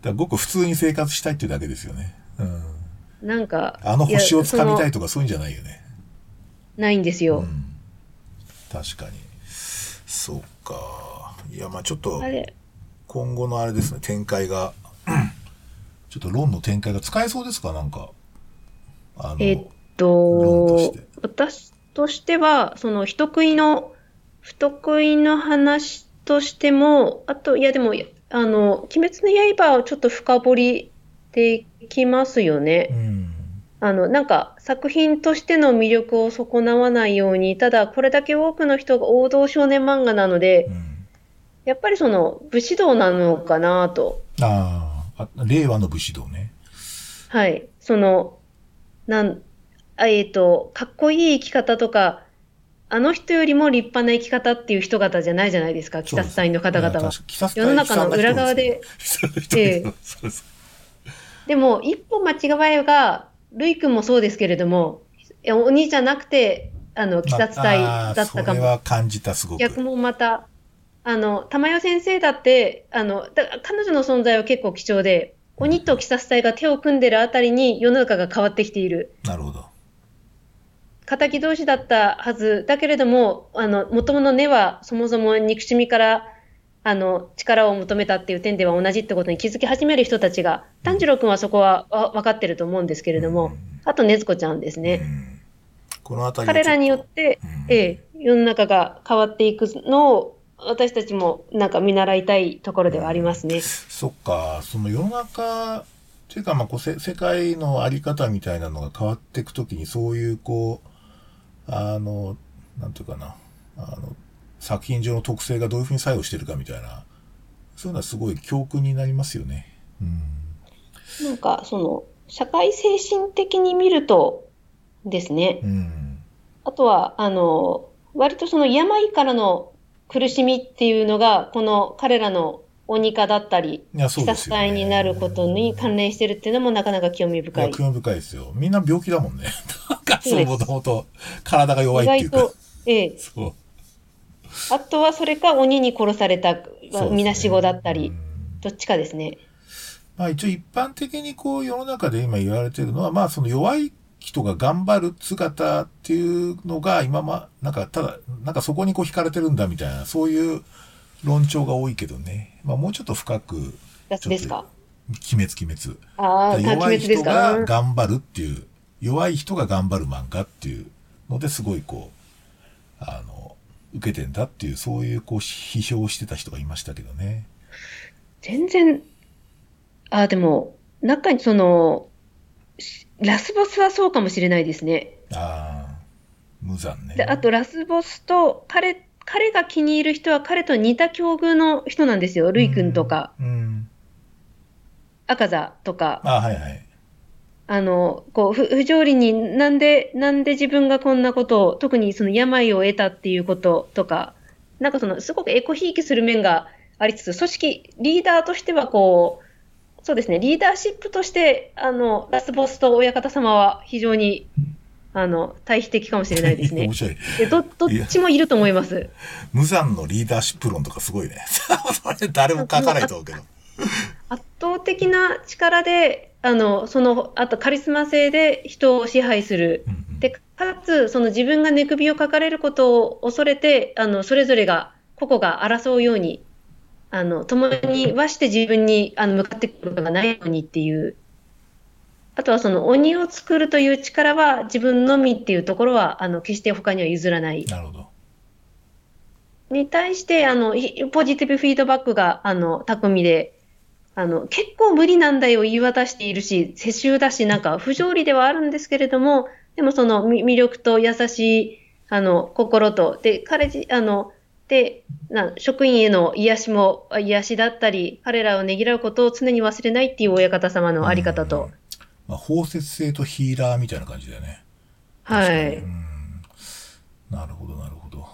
だごく普通に生活したいっていうだけですよね。うん。なんか、あの星をつかみたいやとかそういうんじゃないよね。ないんですよ。うん。確かに。そうか。いや、まあちょっと今後のあれですね、展開が、ちょっと論の展開が使えそうですか？なんか。あの、えっ論ととして、私としては、その人食いの、不得意の話としても、あと、いやでも、あの、鬼滅の刃をちょっと深掘りできますようね。ん。あの、なんか作品としての魅力を損なわないように、ただこれだけ多くの人が王道少年漫画なのでう、ん。やっぱりその武士道なのかなと。あーあ、令和の武士道ね。はい。その、なん、あえっと、かっこいい生き方とか、あの人よりも立派な生き方っていう人々じゃないじゃないですか、鬼殺隊の方々は。世の中の裏側で。ええそうでも、一歩間違えば、ルイ君もそうですけれども、いや鬼じゃなくて、あの、鬼殺隊だったかも。ま感じた、すごく。逆もまた、あの、玉代先生だって、あの、彼女の存在は結構貴重で、鬼と鬼殺隊が手を組んでるあたりに世の中が変わってきている。なるほど。敵同士だったはずだけれども、あの、元々の根はそもそも憎しみから、あの、力を求めたっていう点では同じってことに気づき始める人たちが、炭治郎君はそこはわ分かってると思うんですけれども、あと、禰豆子ちゃんですうね。ん。このあたり彼らによって、うん。ええ、世の中が変わっていくのを、私たちもなんか見習いたいところではありますね。そっか、その世の中、っていうか、まあ、こうせ、世界のあり方みたいなのが変わっていくときに、そういう、こう、あの、なんていうかな、あの、作品上の特性がどういうふうに作用してるかみたいな、そういうのはすごい教訓になりますよね。うん。なんか、その、社会精神的に見るとですね、うん。あとは、あの、割とその病からの苦しみっていうのが、この彼らの鬼化だったり、殺ですよ、ね。隊になることに関連してるっていうのもなかなか興味深い。興味深いですよ。みんな病気だもんね。そう、もともと体が弱いっていうか意外と。、ええ、そう。あとはそれか鬼に殺された、みなしごだったりう、んどっちかですね。まあ一応一般的にこう世の中で今言われてるのは、まあその弱い人が頑張る姿っていうのが今ま、なんかただ、なんかそこにこう惹かれてるんだみたいな、そういう論調が多いけどね。まあもうちょっと深く、やつですか？鬼滅鬼滅。ああ、弱い鬼滅です人かが頑張るっていう、弱い人が頑張る漫画っていうのですごいこう、あの、受けてんだっていう、そういうこう批評をしてた人がいましたけどね。全然、ああ、でも、中にその、しラスボスはそうかもしれないですね。ああ、無残ね。で、あとラスボスと、彼、彼が気に入る人は彼と似た境遇の人なんですよ。ルイ君とか、うん。うん。赤座とか、あはいはい。あの、こう、不不条理になんで、なんで自分がこんなことを、特にその病を得たっていうこととか、なんかその、すごくエコひいきする面がありつつ、組織、リーダーとしてはこう、そうですね、リーダーシップとして、あの、ラスボスと親方様は非常に、あの、対比的かもしれないですね 面。白い。でど、どっちもいると思います。無残のリーダーシップ論とかすごいね。それ誰も書かないと思うけど。圧倒的な力で、あの、その、あとカリスマ性で人を支配する。うんうんで、かつ、その自分が寝首をかかれることを恐れて、あの、それぞれが、個々が争うように、あの、共に和して自分に、あの、向かってくることがないようにっていう。あとはその鬼を作るという力は自分のみっていうところは、あの、決して他には譲らない。なるほど。に対して、あの、ひポジティブフィードバックが、あの、巧みで、あの、結構無理難題を言い渡しているし、世襲だし、なんか不条理ではあるんですけれども、でもそのみ魅力と優しい、あの、心と、で、彼自、あの、で、な職員への癒しも、あ癒しだったり、彼らをねぎらうことを常に忘れないっていう親方様のあり方と、まあ、包摂性とヒーラーみたいな感じだよね。はい。うん。なるほど、なるほど。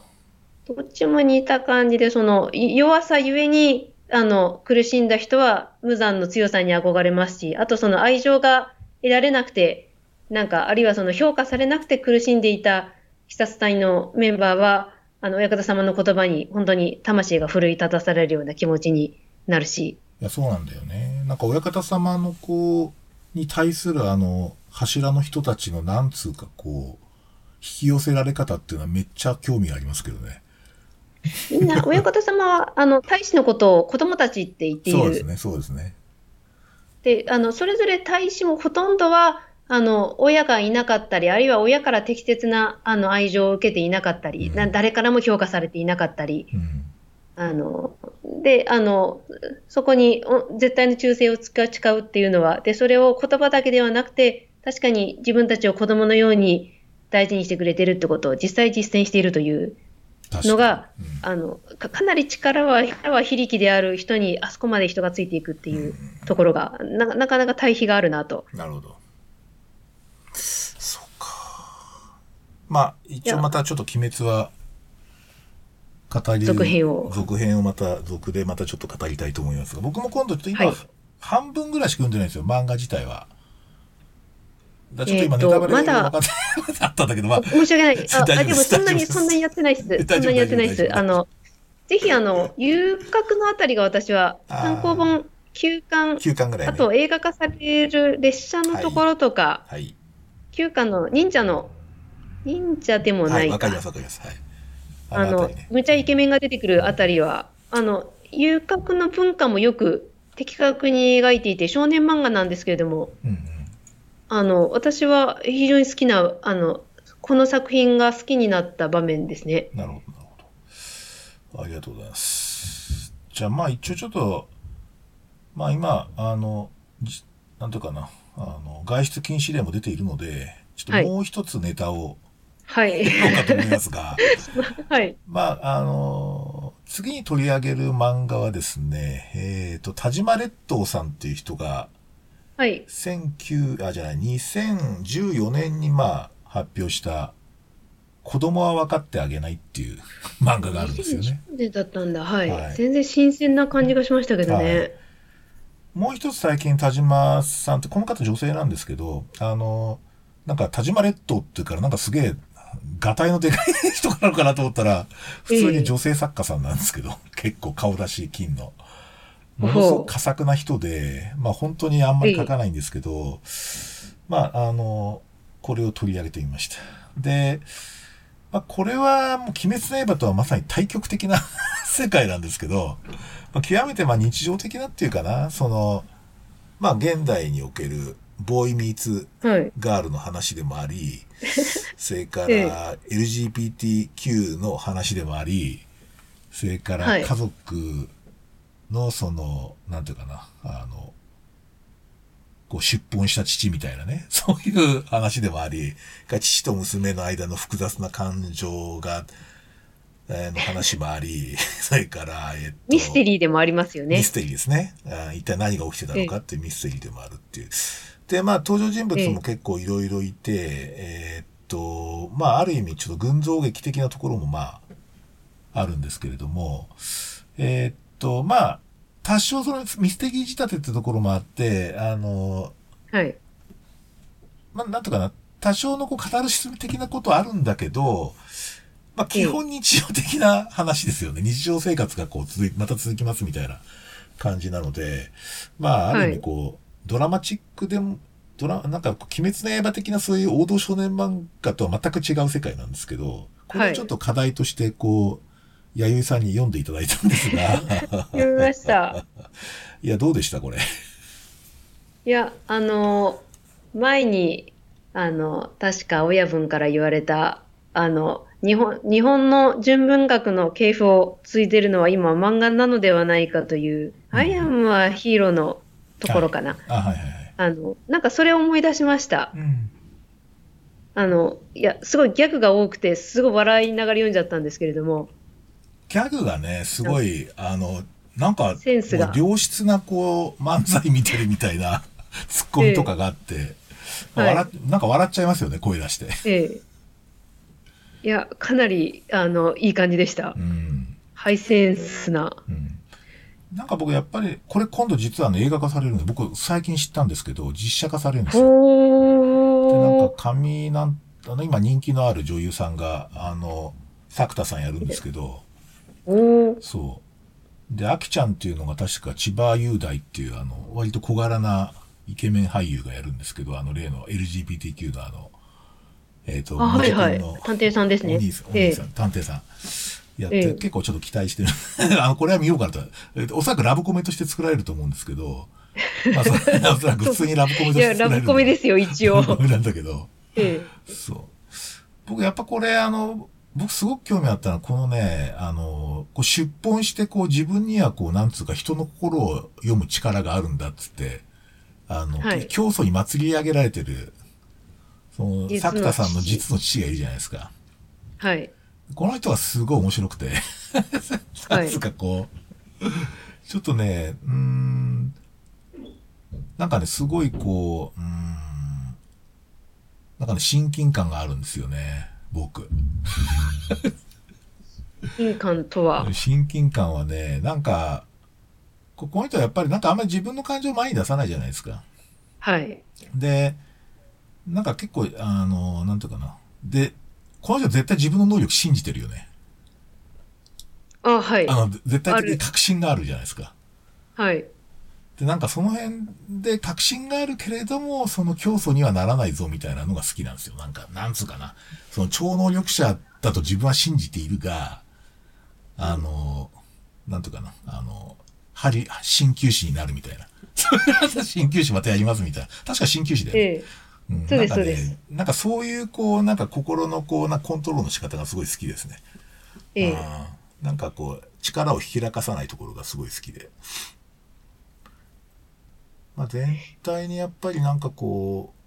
どっちも似た感じで、そのい弱さゆえに、あの、苦しんだ人は無残の強さに憧れますし、あとその愛情が得られなくて、なんか、あるいはその評価されなくて苦しんでいた視察隊のメンバーは、あの、親方様の言葉に本当に魂が奮い立たされるような気持ちになるし、いや、そうなんだよね。なんか親方様のこう、に対するあの、柱の人たちのなんつうかこう、引き寄せられ方っていうのはめっちゃ興味がありますけどね。みんな、親方様は、あの、大使のことを子供たちって言っている。そうですね、そうですね。で、あの、それぞれ大使もほとんどは、あの、親がいなかったり、あるいは親から適切な、あの、愛情を受けていなかったり、うんな誰からも評価されていなかったり、うん。あの、で、あの、そこにお絶対の忠誠を誓誓うっていうのは、で、それを言葉だけではなくて、確かに自分たちを子供のように大事にしてくれてるってことを実際実践しているというのが、うんあの、かかなり力は、力は非力である人に、あそこまで人がついていくっていうところが、ななかなか対比があるなと。なるほど。そうか。まあ、一応またちょっと鬼滅は、語り、続編を続編をまた、続でまたちょっと語りたいと思いますが、僕も今度ちょっと今、はい半分ぐらいしか読んでないんですよ、漫画自体は。だちょっと今ネタバレまだ分かって あったんだけど、まあ、申し訳ない。あ、あでもそんなに、そんなにやってないっす。そんなにやってないっす。あの、ぜひあの、遊郭のあたりが私は、単行本、休巻、9巻ぐらい、ね。あと映画化される列車のところとか、はい。休巻の忍者の、忍者でもは、ないいかわかります、わかります。はい。あのあの辺りね。むちゃイケメンが出てくるあたりは、あの、遊郭の文化もよく的確に描いていて、少年漫画なんですけれども、うんうん。あの、私は非常に好きな、あの、この作品が好きになった場面ですね。なるほど、なるほど。ありがとうございます。じゃあ、まあ一応ちょっと、まあ今、あの、じなんていうかな、あの、外出禁止令も出ているので、ちょっともう一つネタをはい。言おうかと思いますが、はい。まあ、あの、次に取り上げる漫画はですね、えっ、と、田島列島さんっていう人が、はい。19、あ、じゃない、2014年にまあ発表した、子供は分かってあげないっていう 漫画があるんですよね。2010年だったんだ。はい。はい全然新鮮な感じがしましたけどね。はいもう一つ最近田島さんって、この方女性なんですけど、あの、なんか田島列島っていうからなんかすげえ、ガタイのでかい人なのかなと思ったら、普通に女性作家さんなんですけど、結構顔出し金の。ものすごく佳作な人で、まあ本当にあんまり書かないんですけど、まああの、これを取り上げてみました。で、まあこれはもう鬼滅の刃とはまさに対極的な 世界なんですけど、まあ、極めてまあ日常的なっていうかな、その、まあ現代におけるボーイミーツはい。ガールの話でもあり、それかえら LGBTQ の話でもあり、それかはいら家族のその、なんていうかな、あの、こう出奔した父みたいなね、そういう話でもあり、が父と娘の間の複雑な感情が、えーの話もあり、それから、えっと、ミステリーでもありますよねミ。ステリーですね。あ一体何が起きてたのかっていうミステリーでもあるっていう。で、まあ、登場人物も結構いろいろいて、えーっと、まあ、ある意味ちょっと群像劇的なところもまあ、あるんですけれども、えーっと、まあ、多少そのミステリー仕立てってところもあって、あの、はい。まあ、なんとかな、多少のこう、カタルシス的なことはあるんだけど、まあ、基本日常的な話ですよね。日常生活がこう、続い、また続きますみたいな感じなので、まあ、ある意味こう、ドラマチックでも、ドラ、なんか、鬼滅の刃的なそういう王道少年漫画とは全く違う世界なんですけど、これをちょっと課題として、こう、弥生さんに読んでいただいたんですが、読みました。いや、どうでしたこれ？いや、あの、前に、あの、確か親分から言われた、あの、日本、日本の純文学の系譜を継いでるのは今漫画なのではないかという、うんアイアムはヒーローのところかな。あ、はいはいはい。あの、なんかそれを思い出しました。うん。あの、いや、すごいギャグが多くて、すごい笑いながら読んじゃったんですけれども、ギャグがね、すごい、あの、なんか、センスが良質なこう、漫才見てるみたいな、ツッコミとかがあって、はい笑っなんか笑っちゃいますよね、声出して。ええ。いや、かなり、あの、いい感じでしたう。ん。ハイセンスな。うん。なんか僕やっぱり、これ今度実はね、映画化されるんで、僕最近知ったんですけど、実写化されるんですよ。で、なん。か神なん、あの、今人気のある女優さんが、あの、作田さんやるんですけど。そう。で、アキちゃんっていうのが確か千葉雄大っていう、あの、割と小柄なイケメン俳優がやるんですけど、あの例の LGBTQ のあの、えっ、と、あ、はいはい。探偵さんですねお兄さん、。探偵さん。やって、ええ結構ちょっと期待してる。あの、これは見ようかなと。えおそらくラブコメとして作られると思うんですけど、まあ、そ おそらく普通にラブコメといや、して作られる。。ラブコメですすよ、一応ラ。ブコメなんだけど。えそう。僕やっぱこれあの、僕すごく興味あったのは、このね、あの、こう出本してこう自分にはこう、なんつうか人の心を読む力があるんだっつって、あの、はい教祖に祭り上げられてる、その、作田さんの父実の父がいるじゃないですか。えはい。この人がすごい面白くて、はないんつうかこう、ちょっとね、うーん、なんかね、すごいこう、うーん、なんかね、親近感があるんですよね、僕。印鑑とは？親近感はね、なんか、ここの人はやっぱりなんかあんまり自分の感情を前に出さないじゃないですか。はい。で、なんか結構、あの、なんていうかな。で、この人は絶対自分の能力信じてるよね。あ、はい。あの、絶対的に確信があるじゃないですか。はい。で、なんかその辺で確信があるけれども、その競争にはならないぞみたいなのが好きなんですよ。なんか、なんつうかな。その超能力者だと自分は信じているが、あの、なんとかな。あの、針、鍼灸師になるみたいな。鍼灸師またやりますみたいな。確か鍼灸師だよね。ええ。うんそうですなんかねそうですなんかそういう、こう、なんか心のこうなコントロールの仕方がすごい好きですね。ええ。なんかこう、力をひらかさないところがすごい好きで。まあ、全体にやっぱりなんかこう、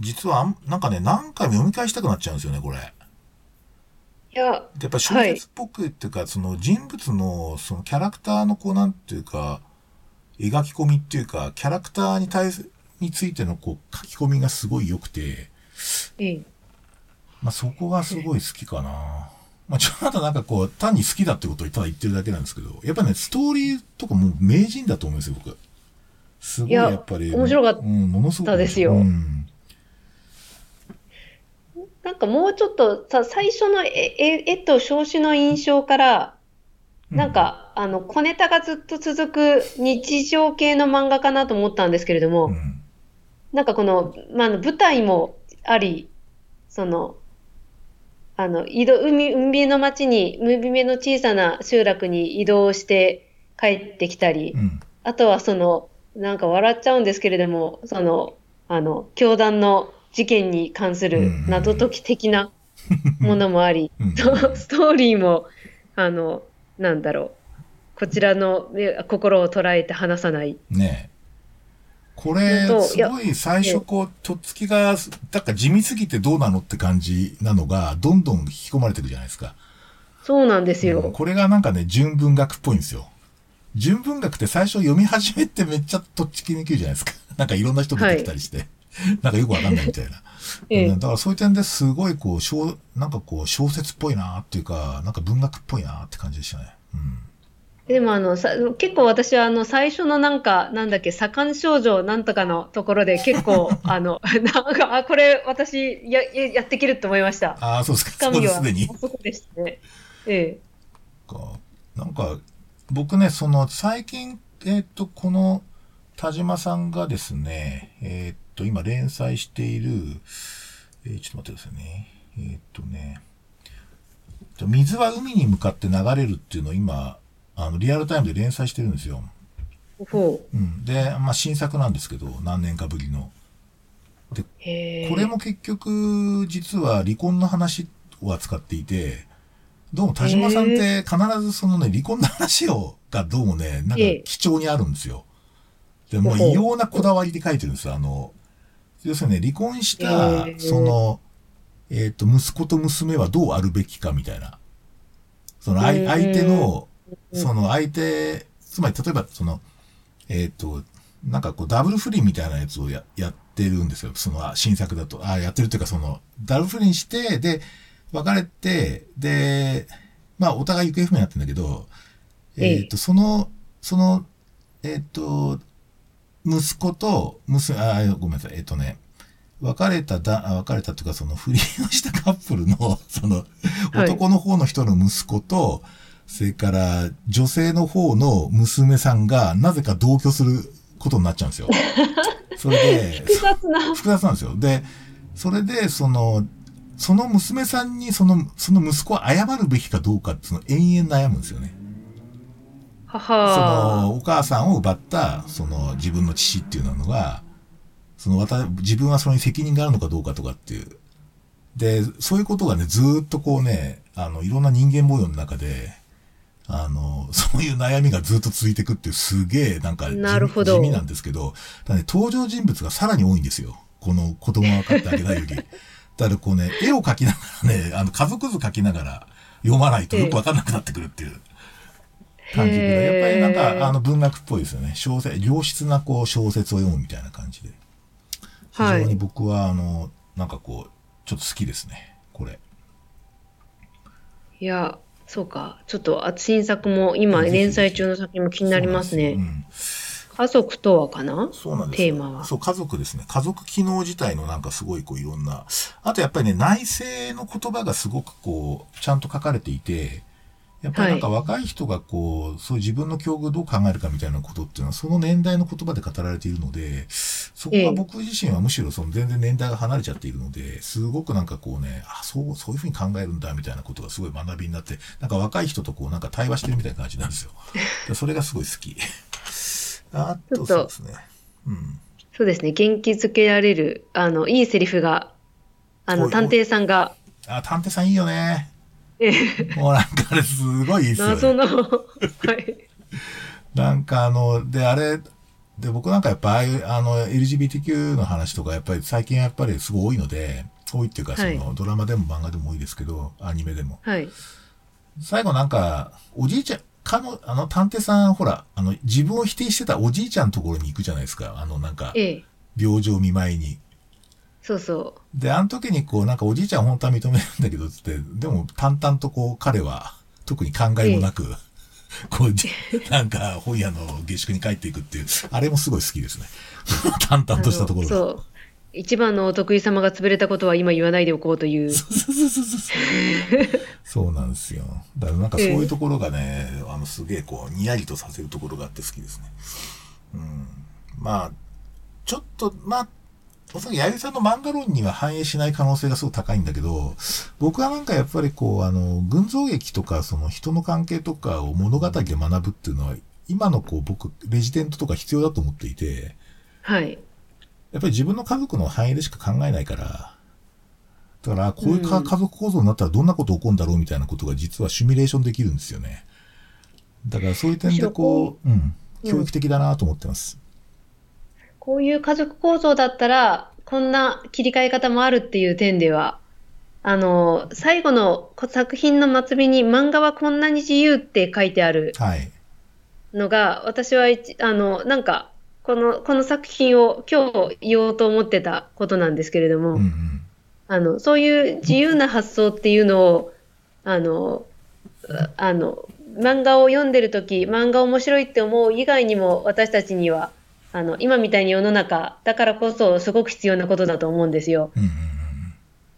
実はなんかね、何回も読み返したくなっちゃうんですよね、これ。いや、やっぱり小説っぽくっていうか、その人物の、そのキャラクターのこう、なんていうか、描き込みっていうか、キャラクターに対す、についてのこう、書き込みがすごい良くて、ええ。まあそこがすごい好きかな。まあちょっとなんかこう、単に好きだってことをただ言ってるだけなんですけど、やっぱね、ストーリーとかもう名人だと思うんですよ、僕。すごいいややっぱり。面白かったうん、ものすごく。ですようん。なんかもうちょっとさ、最初の絵絵絵と表紙の印象から、なんか、あの、小ネタがずっと続く日常系の漫画かなと思ったんですけれども、うん。なんかこの、まあ舞台もあり、その、あの、移動、海、海辺の町に、海辺の小さな集落に移動して帰ってきたり、うん。あとはその、なんか笑っちゃうんですけれども、その、あの、教団の事件に関する謎解き的な ものもあり、うんとストーリーも、あの、なんだろう、こちらのえ心を捉えて離さない。ねえ。これすごい最初こう、とっつきが、なんか地味すぎてどうなのって感じなのが、どんどん引き込まれてるじゃないですか。そうなんですよ。うんこれがなんかね、純文学っぽいんですよ。純文学って最初読み始めてめっちゃとっちきにくいじゃないですか。なんかいろんな人出てきたりして。なんかよくわかんないみたいな。ええうんだからそういう点ですごいこう、小、なんかこう小説っぽいなっていうか、なんか文学っぽいなって感じでしたね。うん。でもあのさ、結構私はあの最初のなんか、なんだっけ、左官少女なんとかのところで結構、あの、なんか、あ、これ私や、ややっていけるって思いました。ああ、そうですか。そこですでに。あそこでしたね。えか。なんか、僕ね、その、最近、えっ、と、この、田島さんがですね、えっ、と、今連載している、えーちょっと待ってくださいね。えっ、とね、水は海に向かって流れるっていうのを今、あの、リアルタイムで連載してるんですよ。うん。で、まあ、新作なんですけど、何年かぶりの。う。へえ。これも結局、実は離婚の話を扱っていて、どうも田島さんって必ずそのね、離婚の話を、がどうもね、なんか貴重にあるんですよ。で、もう異様なこだわりで書いてるんですよ。あの、要するにね、離婚した、その、えっ、と、息子と娘はどうあるべきかみたいな。その相相手の、その相手、つまり例えばその、えっ、と、なんかこうダブル不倫みたいなやつをややってるんですよ。そのあ新作だと。あやってるっていうかその、ダブル不倫して、で、別れて、で、まあお互い行方不明になってんだけど、えっ、と、その、その、えっ、と、息子と娘、あ、ごめんなさい、えっ、とね、別れただ、あ別れたというか、その不倫をしたカップルの、その、はい男の方の人の息子と、それから女性の方の娘さんがなぜか同居することになっちゃうんですよ。それで、複雑な。複雑なんですよ。で、それで、その、その娘さんにその、その息子は謝るべきかどうかって、その延々悩むんですよね。はそはの、お母さんを奪った、その、自分の父っていうのが、その、わた、自分はそれに責任があるのかどうかとかっていう。で、そういうことがね、ずーっとこうね、あの、いろんな人間模様の中で、あの、そういう悩みがずっと続いていくっていう、すげえ、なんか地味、なるほど地味なんですけど、ただね、登場人物がさらに多いんですよ。この子供が分かってあげないより。だからこうね、絵を描きながらね、あの、家族図描きながら読まないとよく分かんなくなってくるっていう。感じで、やっぱりなんか、あの、文学っぽいですよね。小説、良質なこう、小説を読むみたいな感じで。非はい常に僕は、あの、なんかこう、ちょっと好きですね。これ。いや、そうか。ちょっと、あ新作も、今、連載中の作品も気になりますね。うん家族とはかな？そうなんですよテーマはそう、家族ですね。家族機能自体のなんかすごいこういろんな。あとやっぱりね、内政の言葉がすごくこう、ちゃんと書かれていて、やっぱりなんか若い人がこう、そういう自分の境遇をどう考えるかみたいなことっていうのは、その年代の言葉で語られているので、そこええは僕自身はむしろその全然年代が離れちゃっているので、すごくなんかこうね、あ、そう、そういうふうに考えるんだみたいなことがすごい学びになって、なんか若い人とこうなんか対話してるみたいな感じなんですよ。で それがすごい好き。あとそうですね。うん。そうですね。元気づけられる、あの、いいセリフが、あの、探偵さんが、あ、探偵さんいいよね。ええもうなんかあれすごいいいっすよね。謎の、はい。なんかあの、で、あれ、で、僕なんかやっぱああいう、あの、LGBTQ の話とかやっぱり最近やっぱりすごい多いので、多いっていうか、そはいの、ドラマでも漫画でも多いですけど、アニメでも。はい。最後なんか、おじいちゃん、かの、あの、探偵さん、ほら、あの、自分を否定してたおじいちゃんのところに行くじゃないですか。あの、なんか、ええ。病状見舞いに。そうそで、あの時にこう、なんかおじいちゃん本当は認めるんだけど、つって、でも淡々とこう、彼は特に考えもなく、こう、じなんか本屋の下宿に帰っていくっていう、あれもすごい好きですね。淡う。々としたところが。そう。一番のお得意様が潰れたことは今言わないでおこうという。そうそうそうそうそう。そうなんですよ。だからなんかそういうところがね、あのすげえこう、にやりとさせるところがあって好きですね。うん。まあ、ちょっと、まあ、おそらく弥生さんの漫画論には反映しない可能性がすごく高いんだけど、僕はなんかやっぱりこう、あの、群像劇とか、その人の関係とかを物語で学ぶっていうのは、今のこう、僕、レジデントとか必要だと思っていて、はい。やっぱり自分の家族の範囲でしか考えないから、だから、こういう家族構造になったらどんなこと起こるんだろうみたいなことが実はシミュレーションできるんですよね。だからそういう点でこう、うん、うん教育的だなと思ってます。こういう家族構造だったら、こんな切り替え方もあるっていう点では、あの、最後の作品の末尾に漫画はこんなに自由って書いてあるはい。のが、私は一、あの、なんか、この、この作品を今日言おうと思ってたことなんですけれども、うんうん。あの、そういう自由な発想っていうのを、あの、あの、漫画を読んでるとき、漫画面白いって思う以外にも、私たちには、あの、今みたいに世の中、だからこそすごく必要なことだと思うんですよ。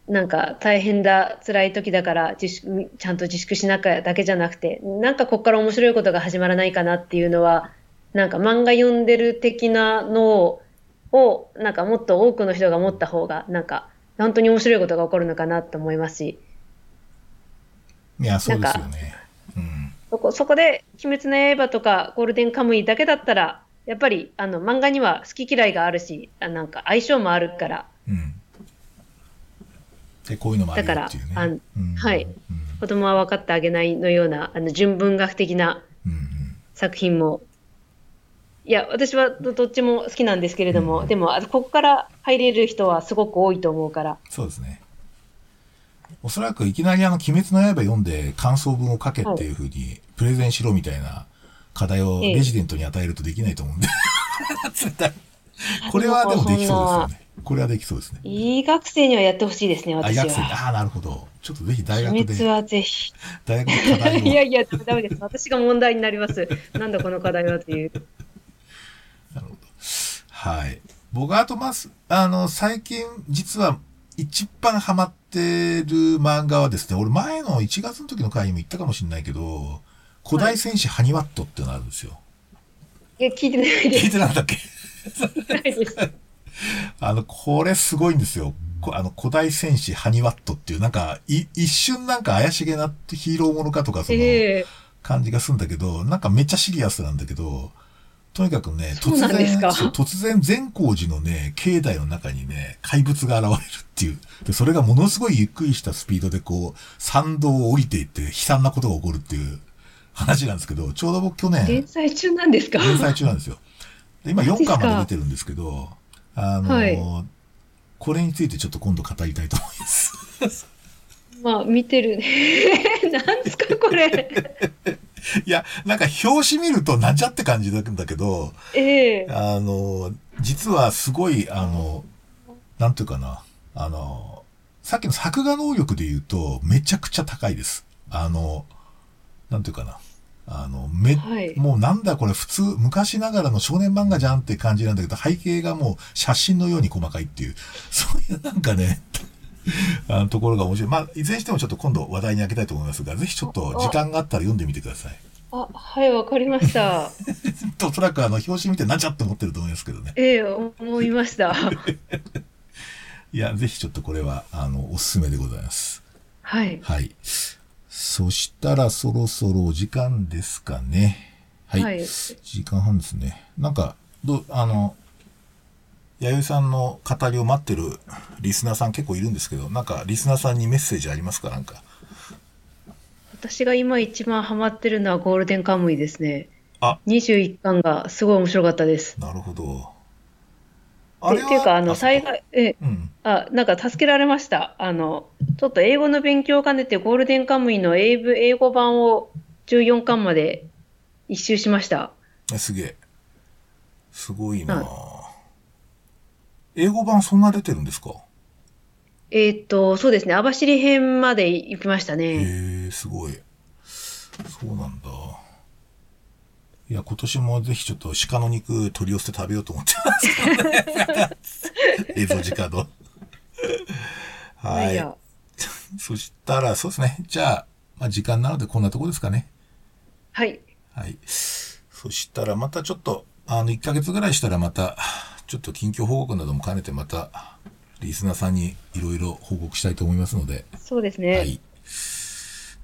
なんか大変だ、辛い時だから自粛、ちゃんと自粛しなきゃだけじゃなくて、なんかここから面白いことが始まらないかなっていうのは、なんか漫画読んでる的なのを、をなんかもっと多くの人が持った方が、なんか本当に面白いことが起こるのかなと思いますし、うん。いや、そうですよね。うん。そこそこで「鬼滅の刃」とか「ゴールデンカムイ」だけだったら、やっぱりあの漫画には好き嫌いがあるし、あなんか相性もあるから、うん。で、こういうのもあるよっていうね。だからあんうん。はい。うん。子供は分かってあげないのような、あの、純文学的な作品も、いや、私はどどっちも好きなんですけれども、うんでも、ここから入れる人はすごく多いと思うから、そうですね。おそらくいきなりあの、鬼滅の刃読んで感想文を書けっていうふうに、プレゼンしろみたいな課題をええレジデントに与えるとできないと思うんで。これはでもできそうですよね。これはできそうですね。医学生にはやってほしいですね、あ、私医学生。ああ、なるほど。ちょっとぜひ大学で、鬼滅はぜひ。大学で課題を。いやいや、ダメです。私が問題になります。なんだこの課題はという。なるほど。はい。僕はあとます、あの、最近、実は、一番ハマってる漫画はですね、俺前の1月の時の回にも言ったかもしれないけど、古代戦士ハニワットってのがあるんですよ。いや、聞いてないで聞いす。てなかったっけ。あの、これすごいんですよ。こあの、古代戦士ハニワットっていう、なんか、い、一瞬なんか怪しげなヒーローものかとか、その、ええ感じがするんだけど、なんかめっちゃシリアスなんだけど、とにかくね、そうなんですか？そう突然善光寺のね、境内の中にね、怪物が現れるっていう。で、それがものすごいゆっくりしたスピードでこう、参道を降りていって悲惨なことが起こるっていう話なんですけど、ちょうど僕去年、連載中なんですか？連載中なんですよ。で今4マジっすか？巻まで出てるんですけど、あの、はいこれについてちょっと今度語りたいと思います。まあ、見てるね。なんですか、これ？いや、なんか表紙見るとなんじゃって感じなんだけど、ええあの、実はすごい、あの、なんていうかな、あの、さっきの作画能力で言うと、めちゃくちゃ高いです。あの、なんていうかな。あの、め、はいもうなんだこれ普通、昔ながらの少年漫画じゃんって感じなんだけど、背景がもう写真のように細かいっていう、そういうなんかね、あのところが面白い。まあ、いずれにしてもちょっと今度話題にあげたいと思いますが、ぜひちょっと時間があったら読んでみてください。あ、はい、わかりました。おそらくあの、表紙見てなんちゃって思ってると思いますけどね。ええ思いました。いや、ぜひちょっとこれは、あの、おすすめでございます。はい。はい。そしたらそろそろお時間ですかね。はい。はい時間半ですね。なんか、どう、あの、弥生さんの語りを待ってるリスナーさん結構いるんですけど、なんかリスナーさんにメッセージありますか？なんか。私が今一番ハマってるのはゴールデンカムイですね。あ21巻がすごい面白かったです。なるほど。でっていうか、あの、災害。害、え、うん。あ、なんか助けられました。あの、ちょっと英語の勉強を兼ねてゴールデンカムイの英語英語版を14巻まで一周しました。えすげえ。すごいな、は英語版そんな出てるんですか？えーっと、そうですね、網走編まで行きましたへね。えすごい。そうなんだ。いや、今年もぜひちょっと鹿の肉取り寄せて食べようと思ってますけどね。映像時間の。はいそしたら、そうですね。じゃあ、まあ時間なのでこんなとこですかね。はい。はい。そしたらまたちょっと、あの、1ヶ月ぐらいしたらまた、ちょっと近況報告なども兼ねてまた、リスナーさんにいろいろ報告したいと思いますので、そうですね。はい。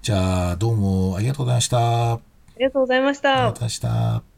じゃあ、どうもありがとうございました。ありがとうございましたありがとうございました。